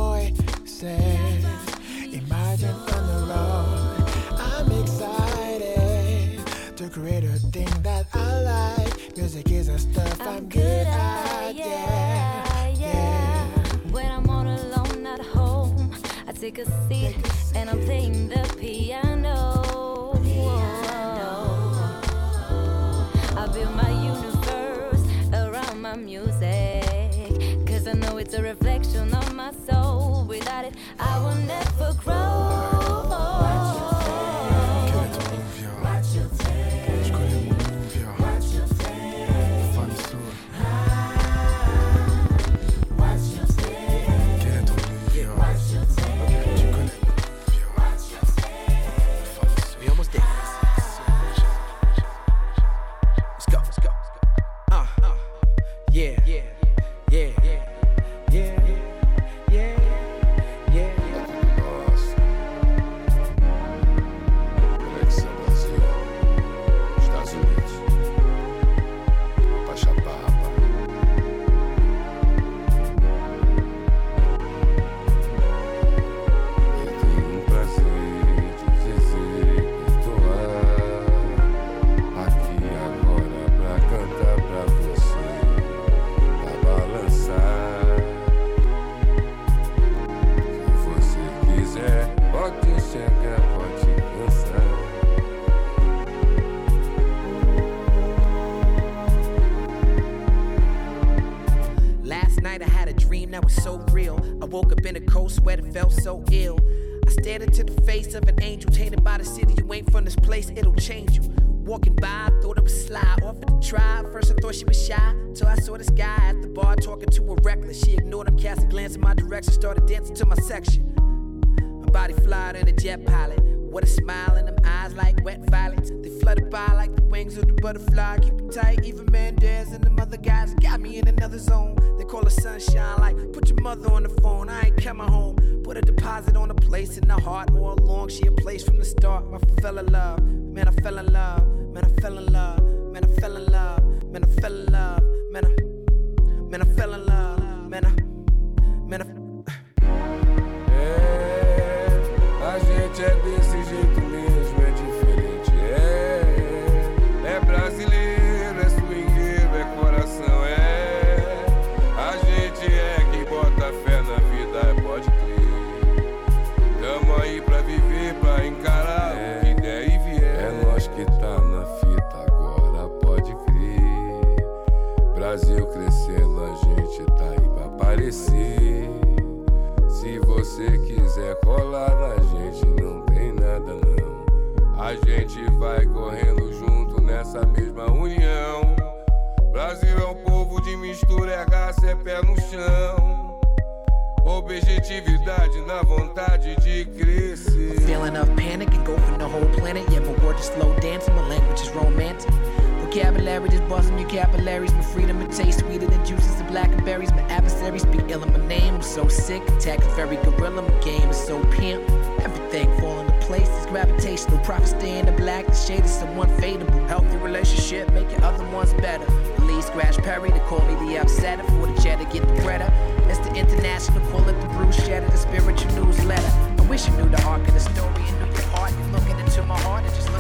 My voices. Imagine on the road, I'm excited to create a thing that I like. Music is a stuff I'm good at, yeah. yeah. When I'm all alone at home, I take a seat and I'm playing the piano. I build my universe around my music. Cause I know it's a reflection of my. Without it, I will never grow. So ill. I stared into the face of an angel tainted by the city. You ain't from this place, it'll change you. Walking by, I thought it was sly. Offered to try. First I thought she was shy. Till I saw this guy at the bar talking to a reckless. She ignored him, cast a glance in my direction, started dancing to my section. My body flyed in a jet pilot. With a smile in them eyes like wet violets. They flutter by like the wings of the butterfly. Keep it tight, even and them other guys got me in another zone. They call it sunshine, like put your mother on the phone. I ain't coming home. Put a deposit on a place in the heart all along. She a place from the start. I fell in love, man. I fell in love, man. I fell in love, man. I fell in love, man. I fell in love, man. I, man. I fell in love, man. I, man. I, É, a gente é nessa mesma união. Brasil é um povo de mistura, é raça, é pé no chão. Objetividade na vontade de crescer. Feeling of panic engulfing the whole planet. Yeah, my word is slow dancing, my language is romantic. Vocabulary just busting your capillaries. My freedom it tastes sweeter than juices of blackberries. My adversaries be ill and my name is so sick. Attack is very gorilla, my game is so pimp. Everything fall into place. It's gravitational. Profit stay in the black. The shade is someone fadeable. Healthy relationship, making other ones better. Lee Scratch Perry, to call me the upsetter. For the cheddar, get the breader. It's the international, call it the Bruce the spiritual newsletter. I wish you knew the arc of the story and knew your heart. You're looking into my heart and just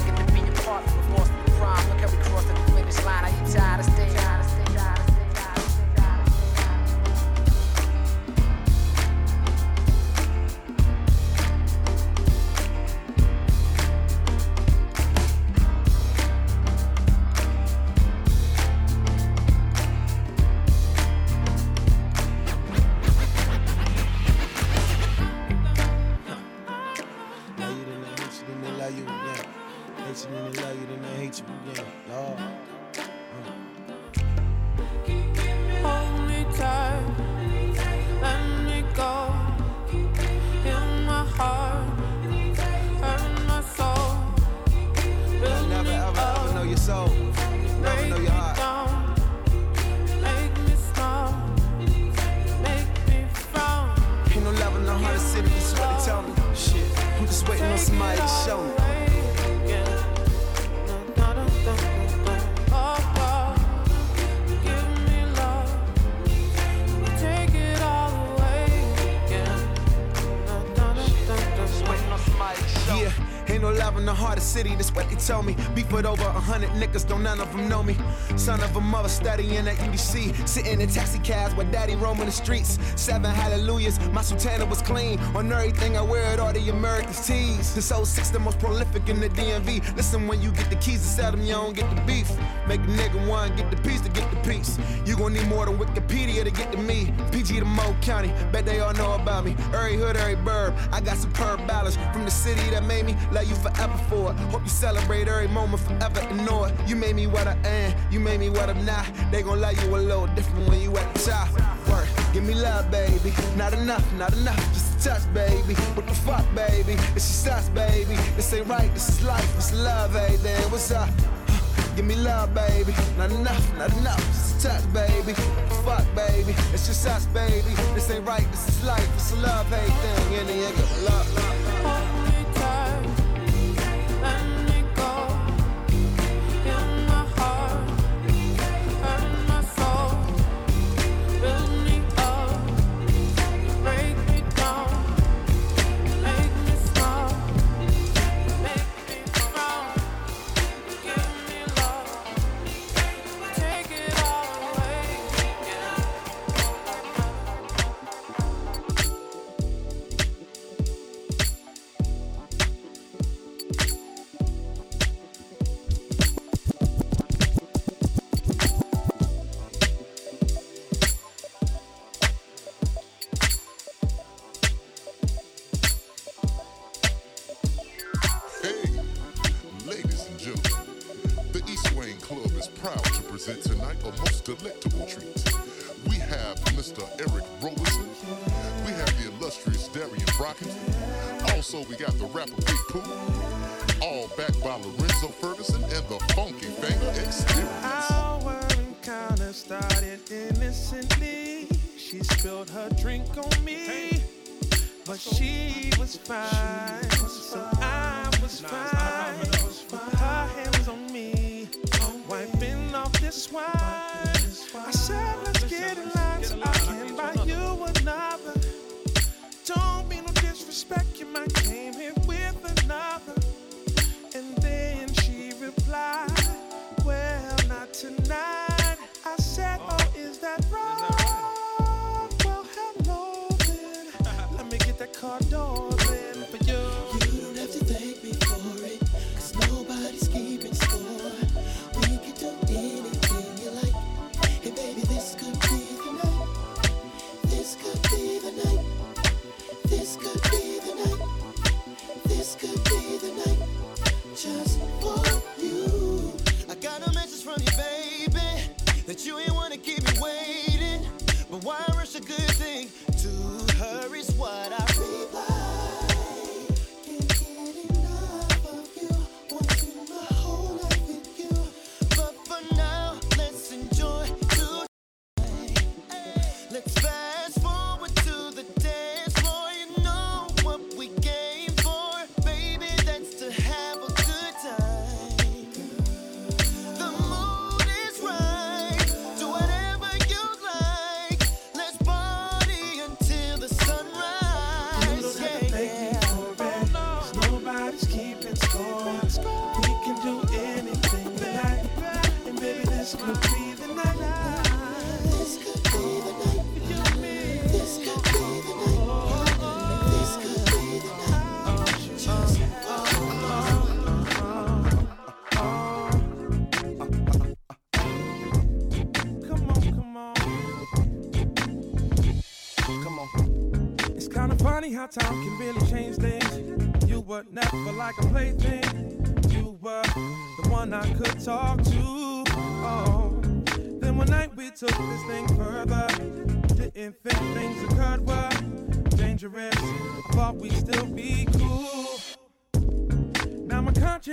sitting in taxi cabs with daddy roaming the streets. Seven hallelujahs, my sultana was clean. On everything I wear it, all the Americans. This 06 the most prolific in the DMV. Listen, when you get the keys to sell them, you don't get the beef. Make a nigga one, get the piece to get the piece. You gon' need more than Wikipedia to get to me. PG to Mo County, bet they all know about me. Every hood, every burb, I got superb balance from the city that made me love you forever for it. Hope you celebrate every moment forever and know it. You made me what I am, you made me what I'm not. They gon' love you a little different when you at the top. Work, give me love, baby. Not enough, not enough, just a touch, baby. What the fuck, baby? It's just us, baby. This ain't right, this is life, this love, hey, then what's up? Give me love, baby. Not enough, not enough. Just a touch, baby. Fuck, baby. It's just us, baby. This ain't right, this is life. It's love, hey, thing. And the nigga, love, love, love. Present tonight a most delectable treat. We have Mr. Eric Roberson. We have the illustrious Darien Brockington. Also, we got the rapper Big Pooh. All backed by Lorenzo Ferguson and the Funky Finger Experience. Our encounter started innocently. She spilled her drink on me, but she was fine, so I was fine. Her hands on me, wiping off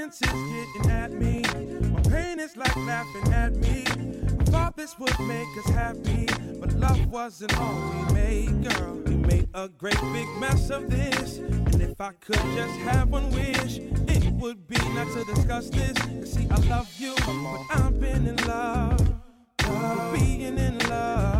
conscience getting at me. My pain is like laughing at me. Thought this would make us happy, but love wasn't all we made, girl. We made a great big mess of this. And if I could just have one wish, it would be not to discuss this. See, I love you, but I've been in love. Being in love.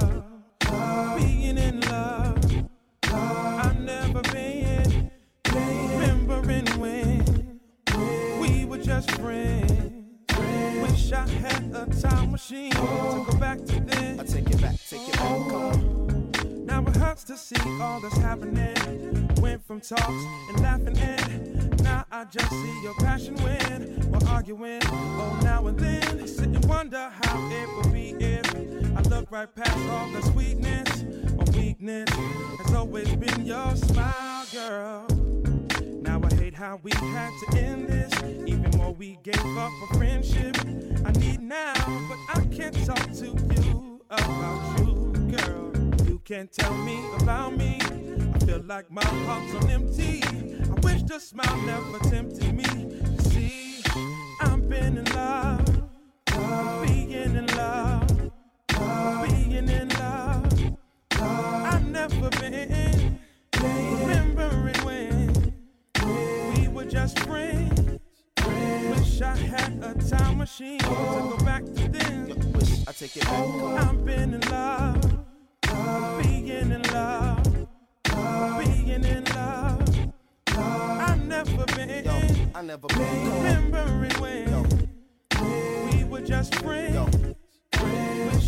Machine to go back to then. I take it back, take it back, come on. Now it hurts to see all that's happening. Went from talks and laughing and now I just see your passion win. we're arguing. Oh, now and then I sit and wonder how it would be if I look right past all the sweetness. My weakness has always been your smile, girl. How we had to end this. Even more we gave up for friendship. I need now, but I can't talk to you about you, girl. You can't tell me about me. I feel like my heart's on empty. I wish the smile never tempted me. You see, I've been in love, love being in love, love being in love. I've never been Wish I had a time machine to go back to then. I take it back, on. I've been in love, being in love, being in love. I've never been, I never been. remembering when we were just friends.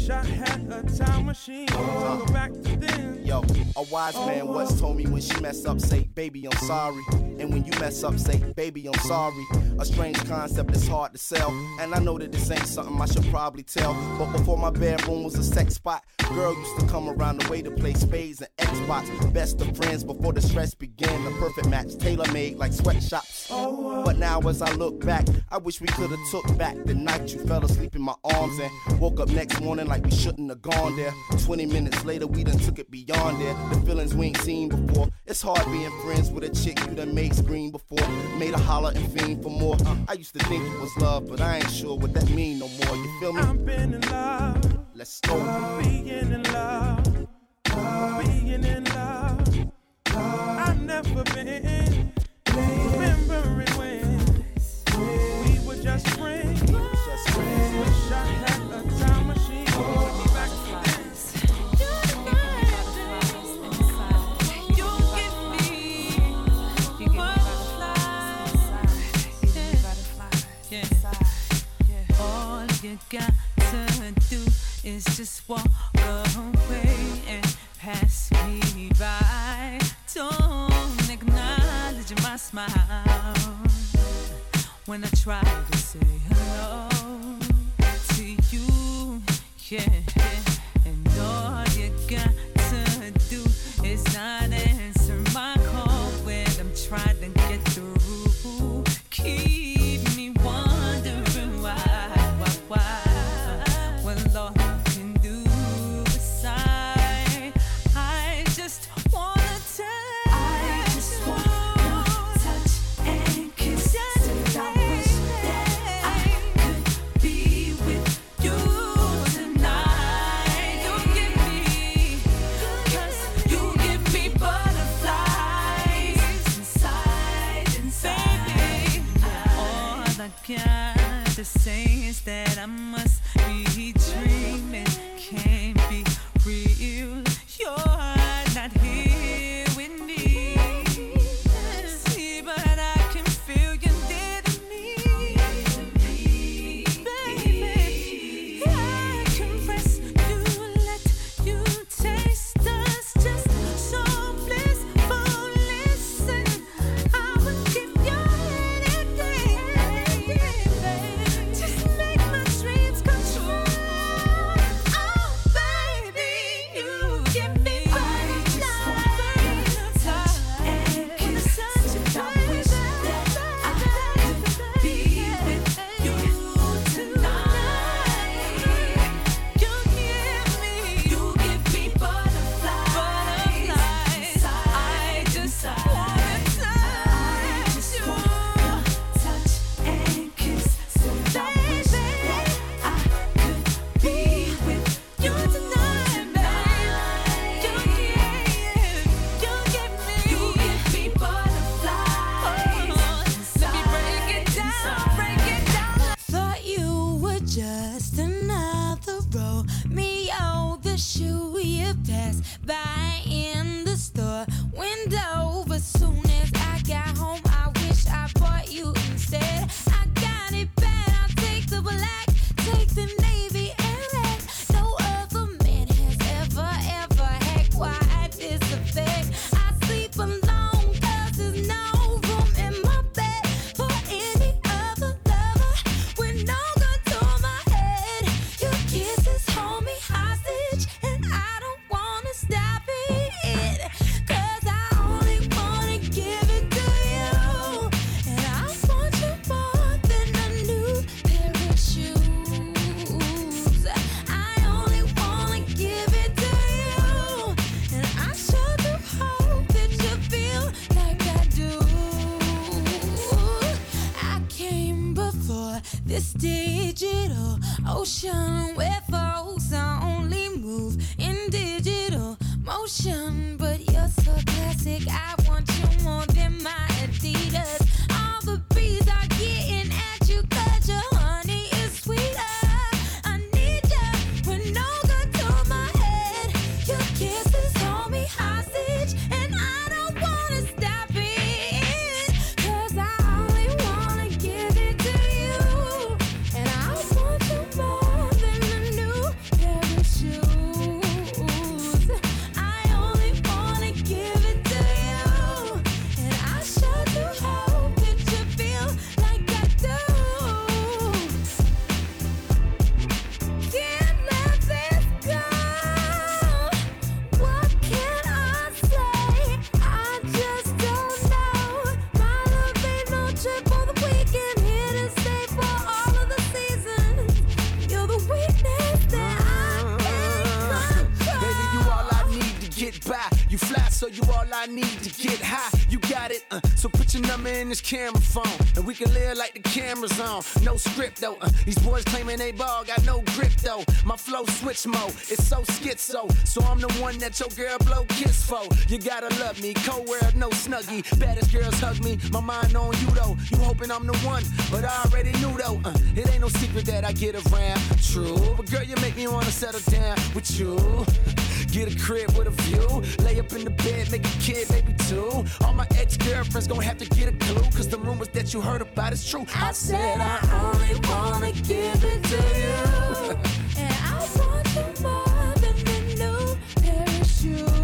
Wish I had a time machine to go back to then. Yo, a wise man oh. once told me when she mess up, say, baby, I'm sorry. And when you mess up, say, baby, I'm sorry. A strange concept that's hard to sell. And I know that this ain't something I should probably tell. But before my bedroom was a sex spot, girl used to come around the way to play spades and Xbox. Best of friends before the stress began. The perfect match, tailor made like sweatshops. Oh, uh. But now as I look back, I wish we could have took back the night you fell asleep in my arms and woke up next morning like we shouldn't have gone there. 20 minutes later, we done took it beyond there. The feelings we ain't seen before. It's hard being friends with a chick you done made scream before. Made a holler and fiend for more. I used to think it was love, but I ain't sure what that mean no more. You feel me? I've been in love, Let's go. being in love, being in love. I've never been remembering got to do is just walk away and pass me by. Don't acknowledge my smile when I try to say hello to you. Yeah, got to is that I must be dreaming, can't You fly, so you all I need to get high. You got it, uh, so put your number in this camera phone, and we can live like the camera's on. No script though. Uh, these boys claiming they ball, got no grip though. My flow switch mode, it's so schizo. So I'm the one that your girl blow kiss for. You gotta love me, cold world, no snuggie. Baddest girls hug me, my mind on you though. You hoping I'm the one, but I already knew though. Uh, it ain't no secret that I get around. True, but girl, you make me wanna settle down with you. Get a crib with a view. Lay up in the bed, make a kid, maybe two. All my ex girlfriends gonna have to get a clue. Cause the rumors that you heard about is true. I said I only wanna give it to you. and I want you more than the new parachute.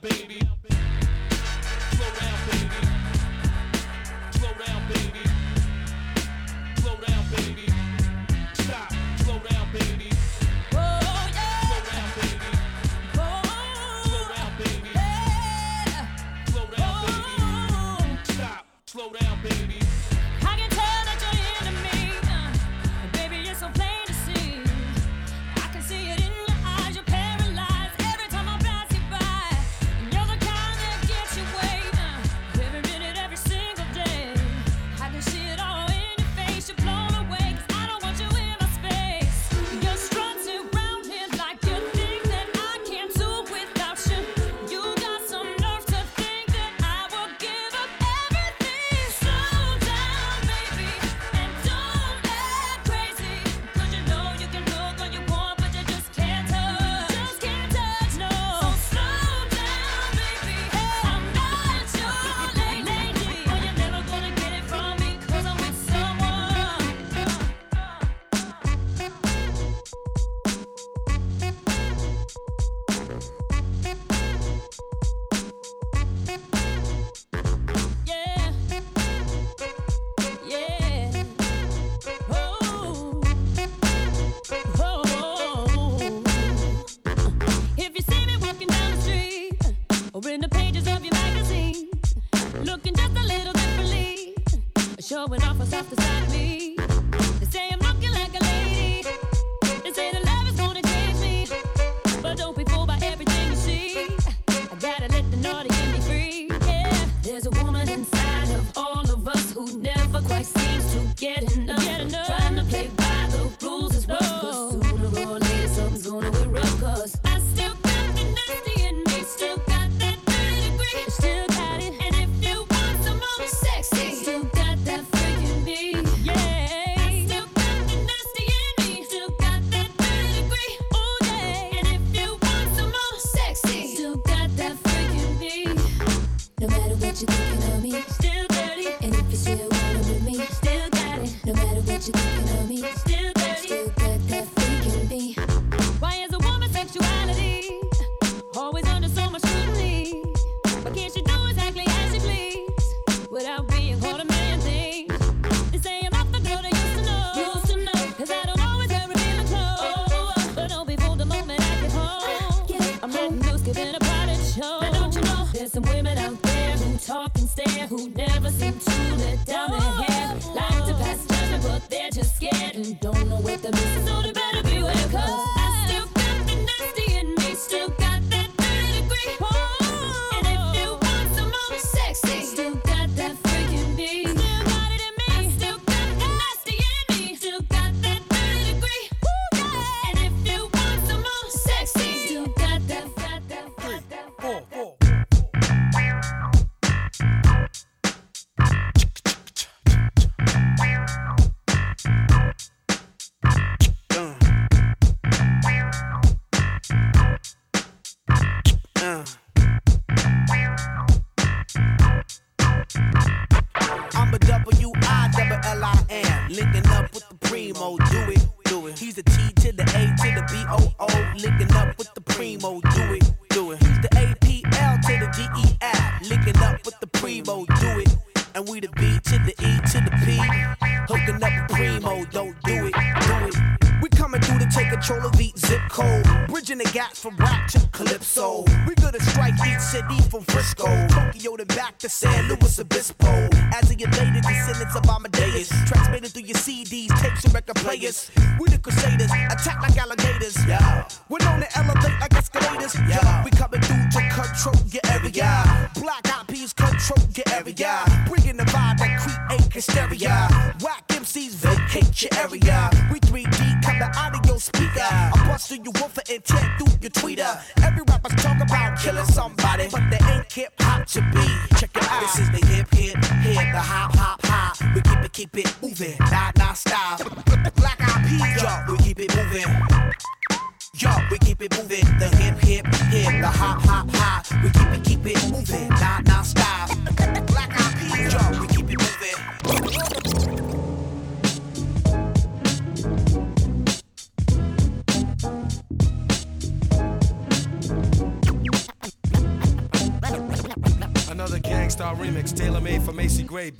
baby.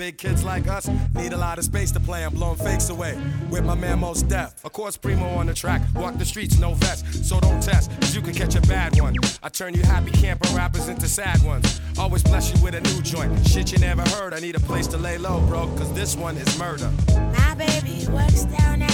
big kids like us need a lot of space to play. I'm blowing fakes away with my man Mos Def. Of course, Primo on the track. Walk the streets, no vest. So don't test, cause you can catch a bad one. I turn you happy camper rappers into sad ones. Always bless you with a new joint. Shit you never heard. I need a place to lay low, bro, cause this one is murder. My baby works down at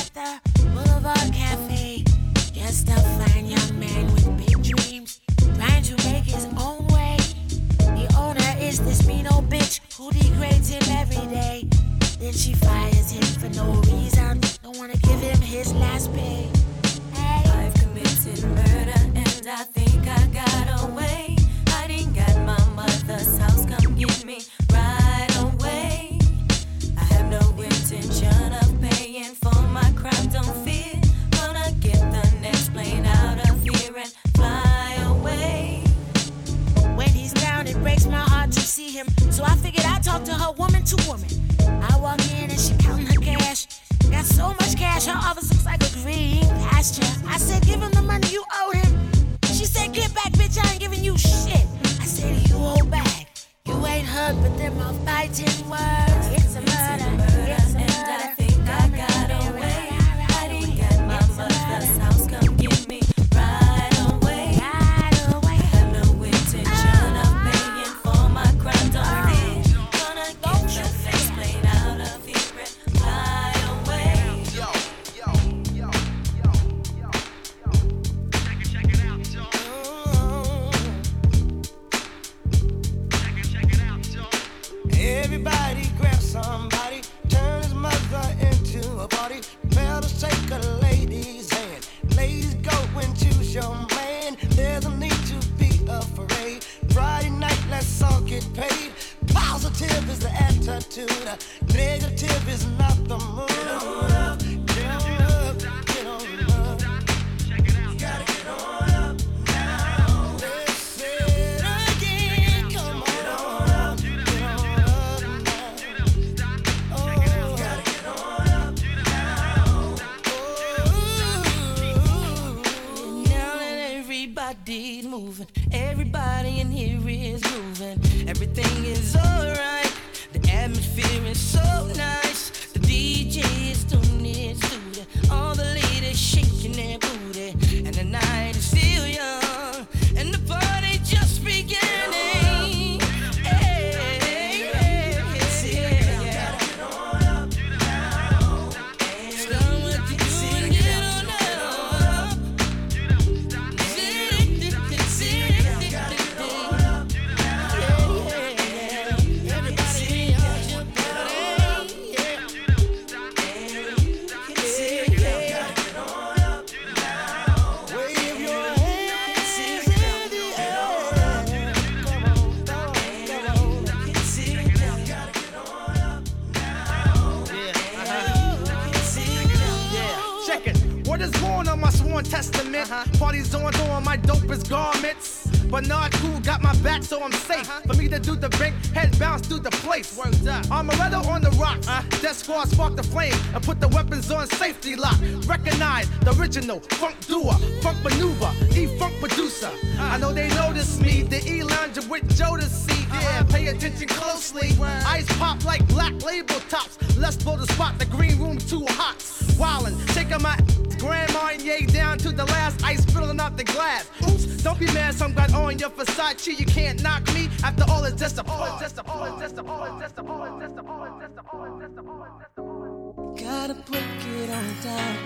Spark the flame and put the weapons on safety lock. Recognize the original funk doer, funk maneuver, E funk producer. I know they notice me, the E lounger with Jodeci. Yeah, pay attention closely. Ice pop like black label tops. Let's blow the spot, the green room too hot. Wildin', shaking my grandma and yay down to the last ice spilling out the glass. Oops, don't be mad, some got on your Versace. You can't knock me. After all, it's just a part. Just a part. Just a part. Just a part. Just a part. Just a part. Just a part. Gotta break it on down.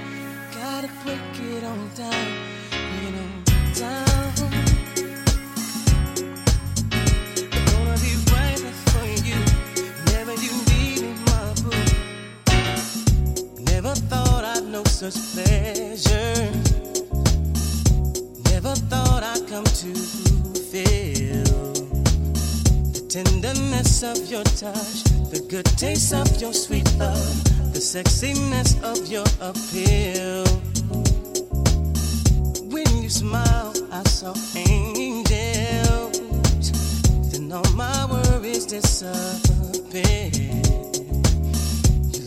Gotta break it on down. You know, down. Gonna be right for you. Never thought I'd know such pleasure. Never thought I'd come to feel the tenderness of your touch, the good taste of your sweet love, the sexiness of your appeal. When you smile, I saw angels. Then all my worries disappeared.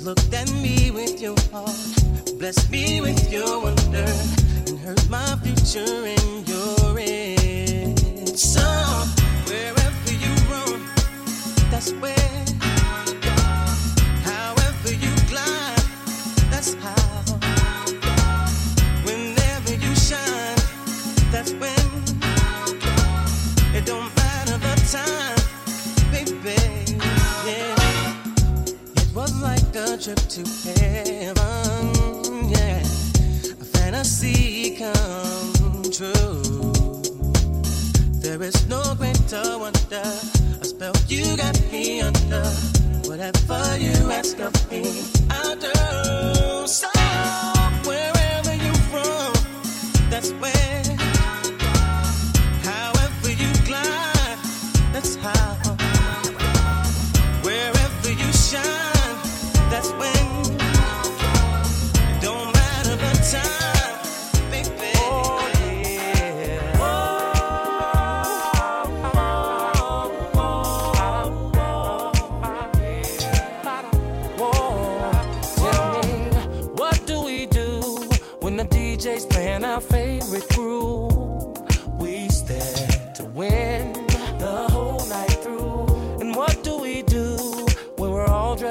Looked at me with your heart, blessed me with your wonder, and heard my future in your end. So, wherever you roam, that's where. However you glide, that's how. Whenever you shine, that's when. It don't matter the time, a trip to heaven, yeah. A fantasy come true. There is no greater wonder. A spell you got me under. Whatever you ask of me, I'll do. So wherever you're from, that's where.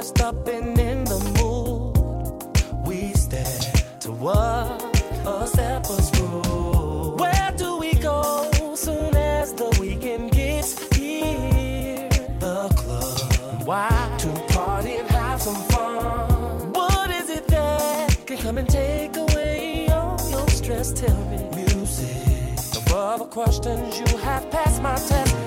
Dressed up and in the mood? We stand to what a stepper's rule. Where do we go soon as the weekend gets here? The club. Why? To party and have some fun. What is it that can come and take away all your stress? Tell me. Music. No other questions you have passed my test.